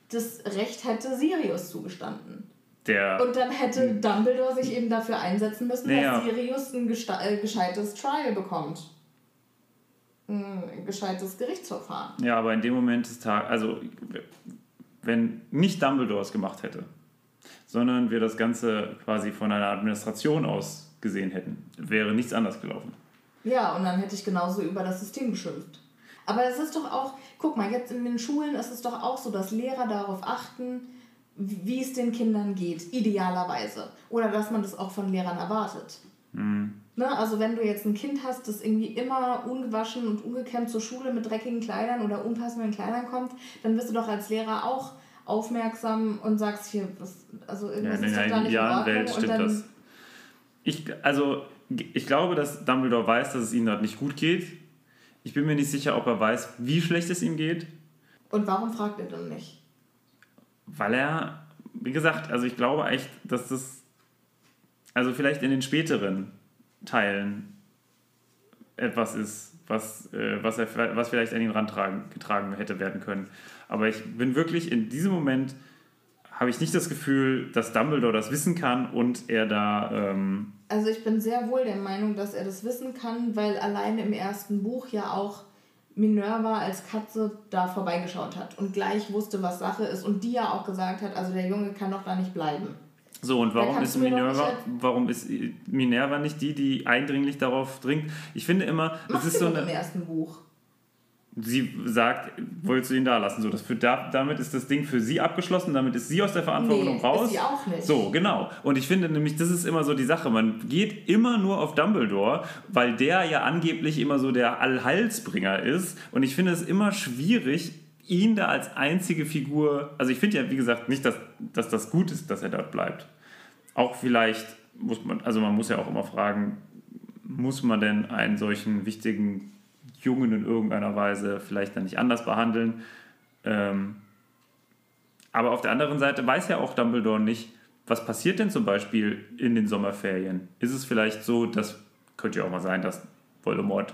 Das Recht hätte Sirius zugestanden. Der. Und dann hätte Dumbledore sich eben dafür einsetzen müssen, Naja. dass Sirius ein äh, gescheites Trial bekommt. Ein gescheites Gerichtsverfahren. Ja, aber in dem Moment des Tages, also wenn nicht Dumbledore es gemacht hätte, sondern wir das Ganze quasi von einer Administration aus gesehen hätten, wäre nichts anders gelaufen. Ja, und dann hätte ich genauso über das System geschimpft. Aber es ist doch auch, guck mal, jetzt in den Schulen ist es doch auch so, dass Lehrer darauf achten, wie es den Kindern geht, idealerweise. Oder dass man das auch von Lehrern erwartet. Ne? Also wenn du jetzt ein Kind hast, das irgendwie immer ungewaschen und ungekämmt zur Schule mit dreckigen Kleidern oder unpassenden Kleidern kommt, dann wirst du doch als Lehrer auch aufmerksam und sagst hier, was, also Ja, irgendwas in ist doch da nicht in Ordnung. Welt stimmt das. Ich, also, ich glaube, dass Dumbledore weiß, dass es ihm dort nicht gut geht. Ich bin mir nicht sicher, ob er weiß, wie schlecht es ihm geht, Und warum fragt er dann nicht? Weil er, wie gesagt, also ich glaube echt, dass das, also vielleicht in den späteren Teilen etwas ist, was, äh, was, er, was vielleicht an ihn rantragen, getragen hätte werden können. Aber ich bin wirklich in diesem Moment, habe ich nicht das Gefühl, dass Dumbledore das wissen kann und er da, ähm, Also ich bin sehr wohl der Meinung, dass er das wissen kann, weil allein im ersten Buch ja auch Minerva als Katze da vorbeigeschaut hat und gleich wusste, was Sache ist und die ja auch gesagt hat, also der Junge kann doch da nicht bleiben. So, und warum ist, Minerva, nicht warum ist Minerva nicht die, die eindringlich darauf dringt? Ich finde immer, das Macht ist sie so doch im eine. ersten Buch. Sie sagt, wolltest du ihn da lassen? So, das für, da, damit ist das Ding für sie abgeschlossen, damit ist sie aus der Verantwortung Nee, raus. ist sie auch nicht. So, genau. Und ich finde nämlich, das ist immer so die Sache. Man geht immer nur auf Dumbledore, weil der ja angeblich immer so der Allhalsbringer ist. Und ich finde es immer schwierig, ihn da als einzige Figur. Also, ich finde ja, wie gesagt, nicht, dass, dass das gut ist, dass er dort bleibt. Auch vielleicht muss man, also man muss ja auch immer fragen, muss man denn einen solchen wichtigen Jungen in irgendeiner Weise vielleicht dann nicht anders behandeln? Ähm, aber auf der anderen Seite weiß ja auch Dumbledore nicht, was passiert denn zum Beispiel in den Sommerferien? Ist es vielleicht so, dass, könnte ja auch mal sein, dass Voldemort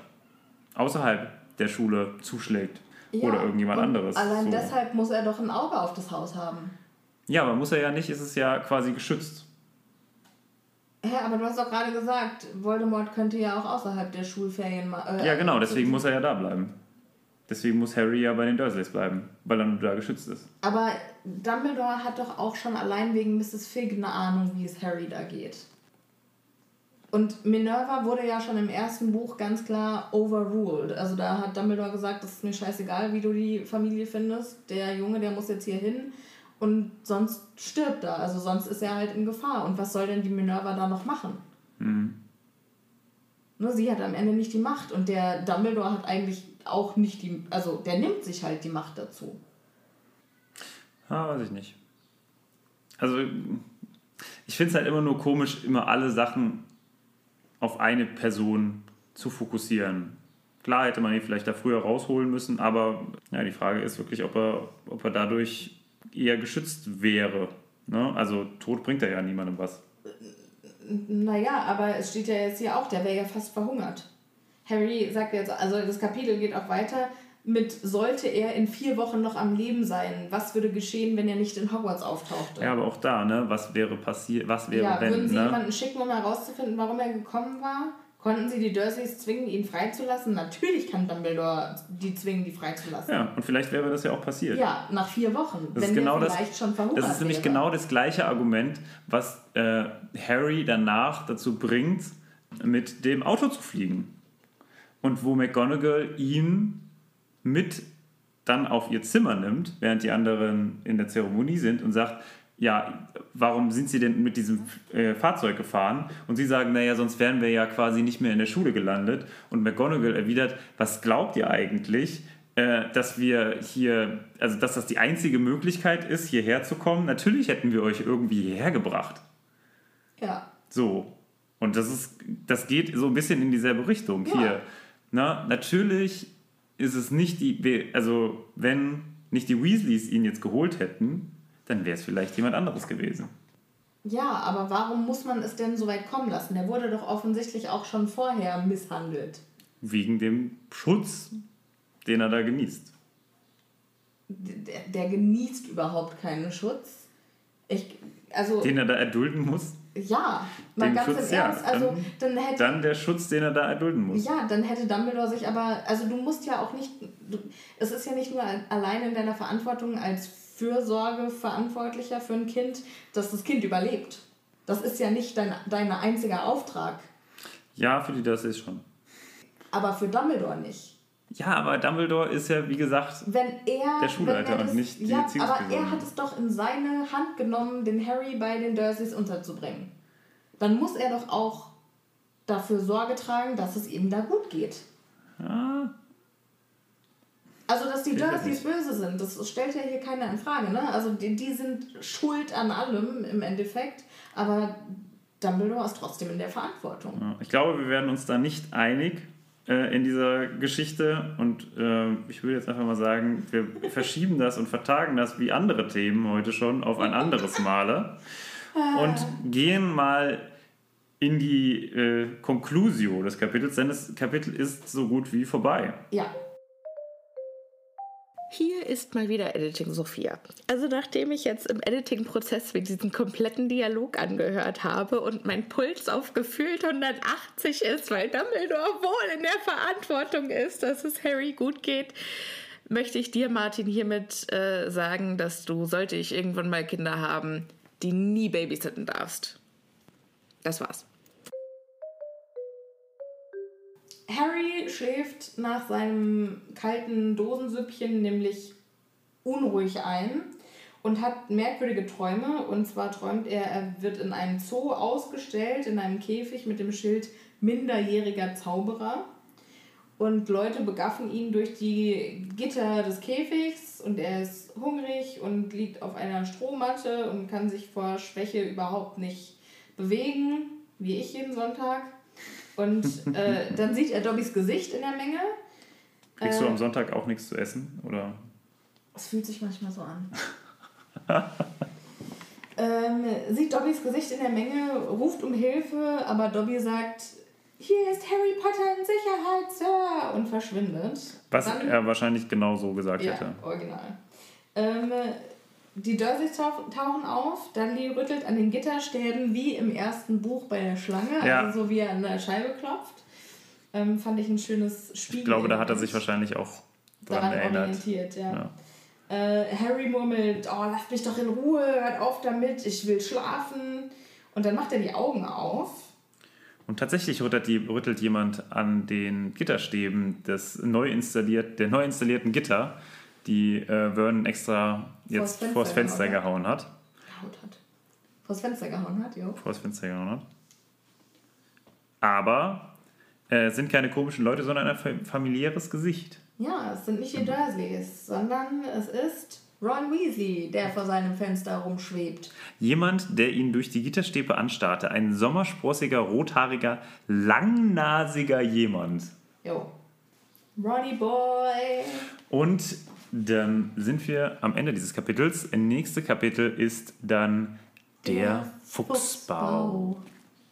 außerhalb der Schule zuschlägt Ja, oder irgendjemand anderes? Allein so. deshalb muss er doch ein Auge auf das Haus haben. Ja, aber muss er ja nicht, ist es ja quasi geschützt. Hä, aber du hast doch gerade gesagt, Voldemort könnte ja auch außerhalb der Schulferien mal. Äh, Ja, genau, deswegen muss er ja da bleiben. Deswegen muss Harry ja bei den Dursleys bleiben, weil er nur da geschützt ist. Aber Dumbledore hat doch auch schon allein wegen Mrs. Fig eine Ahnung, wie es Harry da geht. Und Minerva wurde ja schon im ersten Buch ganz klar overruled. Also da hat Dumbledore gesagt, das ist mir scheißegal, wie du die Familie findest. Der Junge, der muss jetzt hier hin und sonst stirbt er. Also sonst ist er halt in Gefahr. Und was soll denn die Minerva da noch machen? Ne, sie hat am Ende nicht die Macht und der Dumbledore hat eigentlich auch nicht die, also der nimmt sich halt die Macht dazu. Ah, weiß ich nicht. Also, ich finde es halt immer nur komisch, immer alle Sachen auf eine Person zu fokussieren. Klar hätte man ihn vielleicht da früher rausholen müssen, aber ja, die Frage ist wirklich, ob er, ob er dadurch eher geschützt wäre. Ne? Also Tod bringt ja niemandem was. Naja, aber es steht ja jetzt hier auch, der wäre ja fast verhungert. Harry sagt jetzt, also das Kapitel geht auch weiter mit, sollte er in vier Wochen noch am Leben sein? Was würde geschehen, wenn er nicht in Hogwarts auftauchte? Ja, aber auch da, ne? Was wäre passiert, was wäre, Ja, wenn, würden Sie ne? jemanden schicken, um herauszufinden, warum er gekommen war? Konnten Sie die Dursleys zwingen, ihn freizulassen? Natürlich kann Dumbledore die zwingen, die freizulassen. Ja, und vielleicht wäre das ja auch passiert. Ja, nach vier Wochen, Das wenn ist, genau der das, vielleicht schon verhungert das ist nämlich wäre. genau das gleiche Argument, was äh, Harry danach dazu bringt, mit dem Auto zu fliegen. Und wo McGonagall ihn mit dann auf ihr Zimmer nimmt, während die anderen in der Zeremonie sind und sagt, ja, warum sind sie denn mit diesem äh, Fahrzeug gefahren? Und sie sagen, naja, sonst wären wir ja quasi nicht mehr in der Schule gelandet. Und McGonagall erwidert, was glaubt ihr eigentlich, äh, dass wir hier, also dass das die einzige Möglichkeit ist, hierher zu kommen? Natürlich hätten wir euch irgendwie hierher gebracht. Ja, So. Und das ist, das geht so ein bisschen in dieselbe Richtung Ja. hier. Na, natürlich ist es nicht die, also wenn nicht die Weasleys ihn jetzt geholt hätten, dann wäre es vielleicht jemand anderes gewesen. Ja, aber warum muss man es denn so weit kommen lassen? Der wurde doch offensichtlich auch schon vorher misshandelt. Wegen dem Schutz, den er da genießt. Der, der genießt überhaupt keinen Schutz. Ich, also, Den er da erdulden muss. ja, mal den ganz Schutz, im ja, Ernst. Also, dann- dann hätte Dann der Schutz, den er da erdulden muss. Ja, dann hätte Dumbledore sich aber, also du musst ja auch nicht, du, es ist ja nicht nur allein in deiner Verantwortung als Fürsorgeverantwortlicher für ein Kind, dass das Kind überlebt. Das ist ja nicht dein, dein einziger Auftrag. Ja, für die das ist schon. Aber für Dumbledore nicht. Ja, aber Dumbledore ist ja, wie gesagt, Wenn er. Der Schulleiter er und nicht die Ja, aber er hat es doch in seine Hand genommen, den Harry bei den Dursleys unterzubringen. Dann muss er doch auch dafür Sorge tragen, dass es ihm da gut geht. ja, Also, dass die Dursleys böse sind, das stellt ja hier keiner in Frage. Ne? Also, die, die sind schuld an allem im Endeffekt, aber Dumbledore ist trotzdem in der Verantwortung. Ja, Ich glaube, wir werden uns da nicht einig äh, in dieser Geschichte und äh, ich würde jetzt einfach mal sagen, wir [LAUGHS] verschieben das und vertagen das wie andere Themen heute schon auf ein anderes Male [LAUGHS] und gehen mal in die äh, Conclusio des Kapitels, denn das Kapitel ist so gut wie vorbei. Ja, Hier ist mal wieder Editing Sophia. Also nachdem ich jetzt im Editing-Prozess mir diesen kompletten Dialog angehört habe und mein Puls auf gefühlt 180 ist, weil Dumbledore wohl in der Verantwortung ist, dass es Harry gut geht, möchte ich dir, Martin, hiermit äh, sagen, dass du, sollte ich irgendwann mal Kinder haben, die nie babysitten darfst. Das war's. Harry schläft nach seinem kalten Dosensüppchen nämlich unruhig ein und hat merkwürdige Träume. Und zwar träumt er, er wird in einem Zoo ausgestellt, in einem Käfig mit dem Schild minderjähriger Zauberer. Und Leute begaffen ihn durch die Gitter des Käfigs und er ist hungrig und liegt auf einer Strohmatte und kann sich vor Schwäche überhaupt nicht bewegen, wie ich jeden Sonntag. Und äh, dann sieht er Dobbys Gesicht in der Menge. Kriegst du Äh. am Sonntag auch nichts zu essen? Oder? Es fühlt sich manchmal so an. [LAUGHS] ähm, sieht Dobbys Gesicht in der Menge, ruft um Hilfe, aber Dobby sagt, hier ist Harry Potter in Sicherheit, Sir, und verschwindet. Was Dann- er wahrscheinlich genau so gesagt ja, hätte. original. Ähm, die Dursleys tauch- tauchen auf, Dudley rüttelt an den Gitterstäben wie im ersten Buch bei der Schlange, Ja. also so wie er an der Scheibe klopft. Ähm, fand ich ein schönes Spiel. Ich glaube, da hat er sich wahrscheinlich auch dran daran erinnert. orientiert, ja. Ja. Äh, Harry murmelt, oh, lasst mich doch in Ruhe, hört auf damit, ich will schlafen. Und dann macht er die Augen auf. Und tatsächlich rüttelt, die, rüttelt jemand an den Gitterstäben des neu installiert, der neu installierten Gitter, die äh, Vernon extra jetzt Vors vors Fenster Fenster gehauen hat. Gehaut hat. Vors Fenster gehauen hat, jo. Vors Fenster gehauen hat. Aber äh, es sind keine komischen Leute, sondern ein fa- familiäres Gesicht. Ja, es sind nicht die Dursleys, sondern es ist Ron Weasley, der vor seinem Fenster rumschwebt. Jemand, der ihn durch die Gitterstäbe anstarrte. Ein sommersprossiger, rothaariger, langnasiger jemand. Jo. Ronny Boy. Und dann sind wir am Ende dieses Kapitels. Das nächste Kapitel ist dann der, Fuchsbau.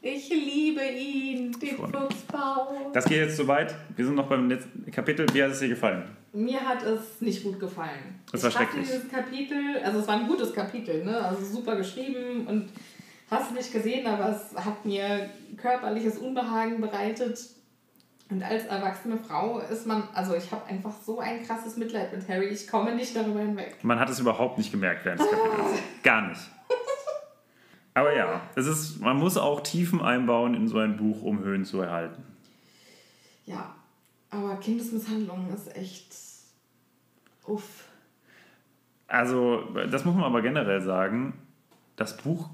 Ich liebe ihn, den Schon. Fuchsbau. Das geht jetzt soweit. Wir sind noch beim letzten Kapitel. Wie hat es dir gefallen? Mir hat es nicht gut gefallen. Das war ich schrecklich. dieses Kapitel, also es war ein gutes Kapitel, ne? Also super geschrieben und hast nicht gesehen, aber es hat mir körperliches Unbehagen bereitet. Und als erwachsene Frau ist man, also ich habe einfach so ein krasses Mitleid mit Harry, ich komme nicht darüber hinweg. Man hat es überhaupt nicht gemerkt während des Kapitels. [LAUGHS] Gar nicht. Aber ja, es ist, man muss auch Tiefen einbauen in so ein Buch, um Höhen zu erhalten. Ja, aber Kindesmisshandlung ist echt. Uff. Also, das muss man aber generell sagen. Das Buch,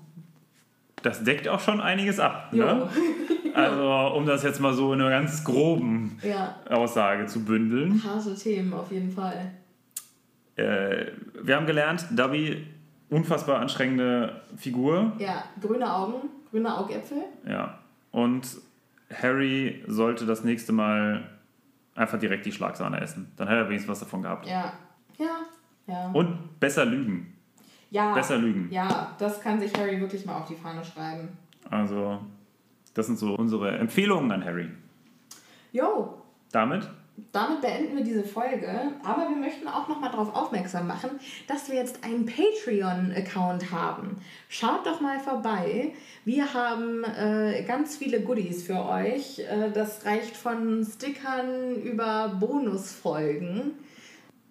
das deckt auch schon einiges ab. Ne? [LAUGHS] [LAUGHS] Also, um das jetzt mal so in einer ganz groben Ja, Aussage zu bündeln. harte Themen auf jeden Fall. Äh, wir haben gelernt, Dobby, unfassbar anstrengende Figur. Ja, grüne Augen, grüne Augäpfel. Ja. Und Harry sollte das nächste Mal einfach direkt die Schlagsahne essen. Dann hätte er wenigstens was davon gehabt. Ja, ja, ja. Und besser lügen. Ja, Besser lügen. Ja, das kann sich Harry wirklich mal auf die Fahne schreiben. Also, das sind so unsere Empfehlungen an Harry. Jo, Damit damit beenden wir diese Folge. Aber wir möchten auch nochmal darauf aufmerksam machen, dass wir jetzt einen Patreon-Account haben. Schaut doch mal vorbei. Wir haben äh, ganz viele Goodies für euch. Äh, das reicht von Stickern über Bonusfolgen.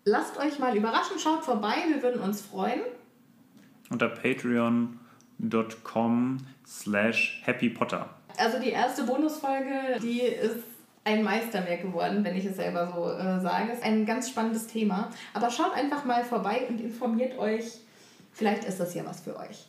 Lasst euch mal überraschen, schaut vorbei, wir würden uns freuen. Unter patreon.com slash happypotter. Also die erste Bonusfolge, die ist ein Meisterwerk geworden, wenn ich es selber so äh, sage. Ist ein ganz spannendes Thema. Aber schaut einfach mal vorbei und informiert euch. Vielleicht ist das ja was für euch.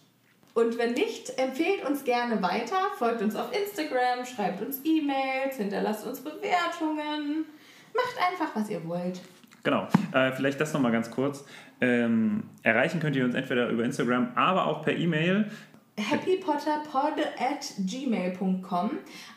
Und wenn nicht, empfehlt uns gerne weiter, folgt uns auf Instagram, schreibt uns E-Mails, hinterlasst uns Bewertungen. Macht einfach, was ihr wollt. Genau, äh, vielleicht das nochmal ganz kurz. Ähm, erreichen könnt ihr uns entweder über Instagram, aber auch per E-Mail. happypotterpod at gmail.com.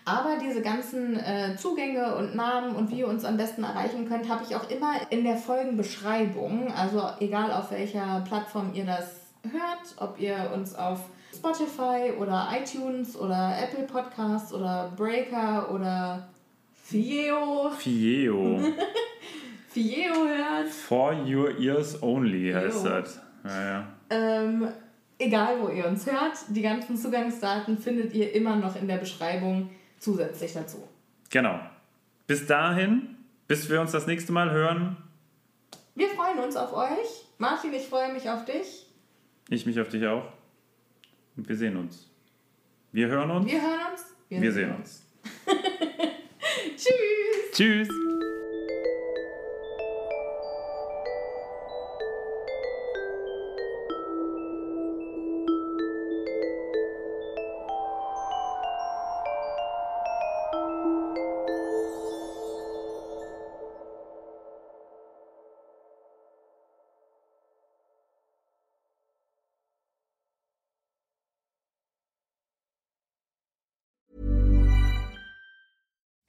Aber diese ganzen äh, Zugänge und Namen und wie ihr uns am besten erreichen könnt, habe ich auch immer in der Folgenbeschreibung. Also egal auf welcher Plattform ihr das hört, ob ihr uns auf Spotify oder iTunes oder Apple Podcasts oder Breaker oder Fieo, Fieo. [LAUGHS] Fieo hört. For your ears only heißt Jo. das. Ja, ja. Ähm, egal, wo ihr uns hört, die ganzen Zugangsdaten findet ihr immer noch in der Beschreibung zusätzlich dazu. Genau. Bis dahin, bis wir uns das nächste Mal hören, Wir freuen uns auf euch. Martin, ich freue mich auf dich. ich mich auf dich auch. Und wir sehen uns. Wir hören uns. Wir hören uns. Wir sehen uns. [LAUGHS] Tschüss. Tschüss.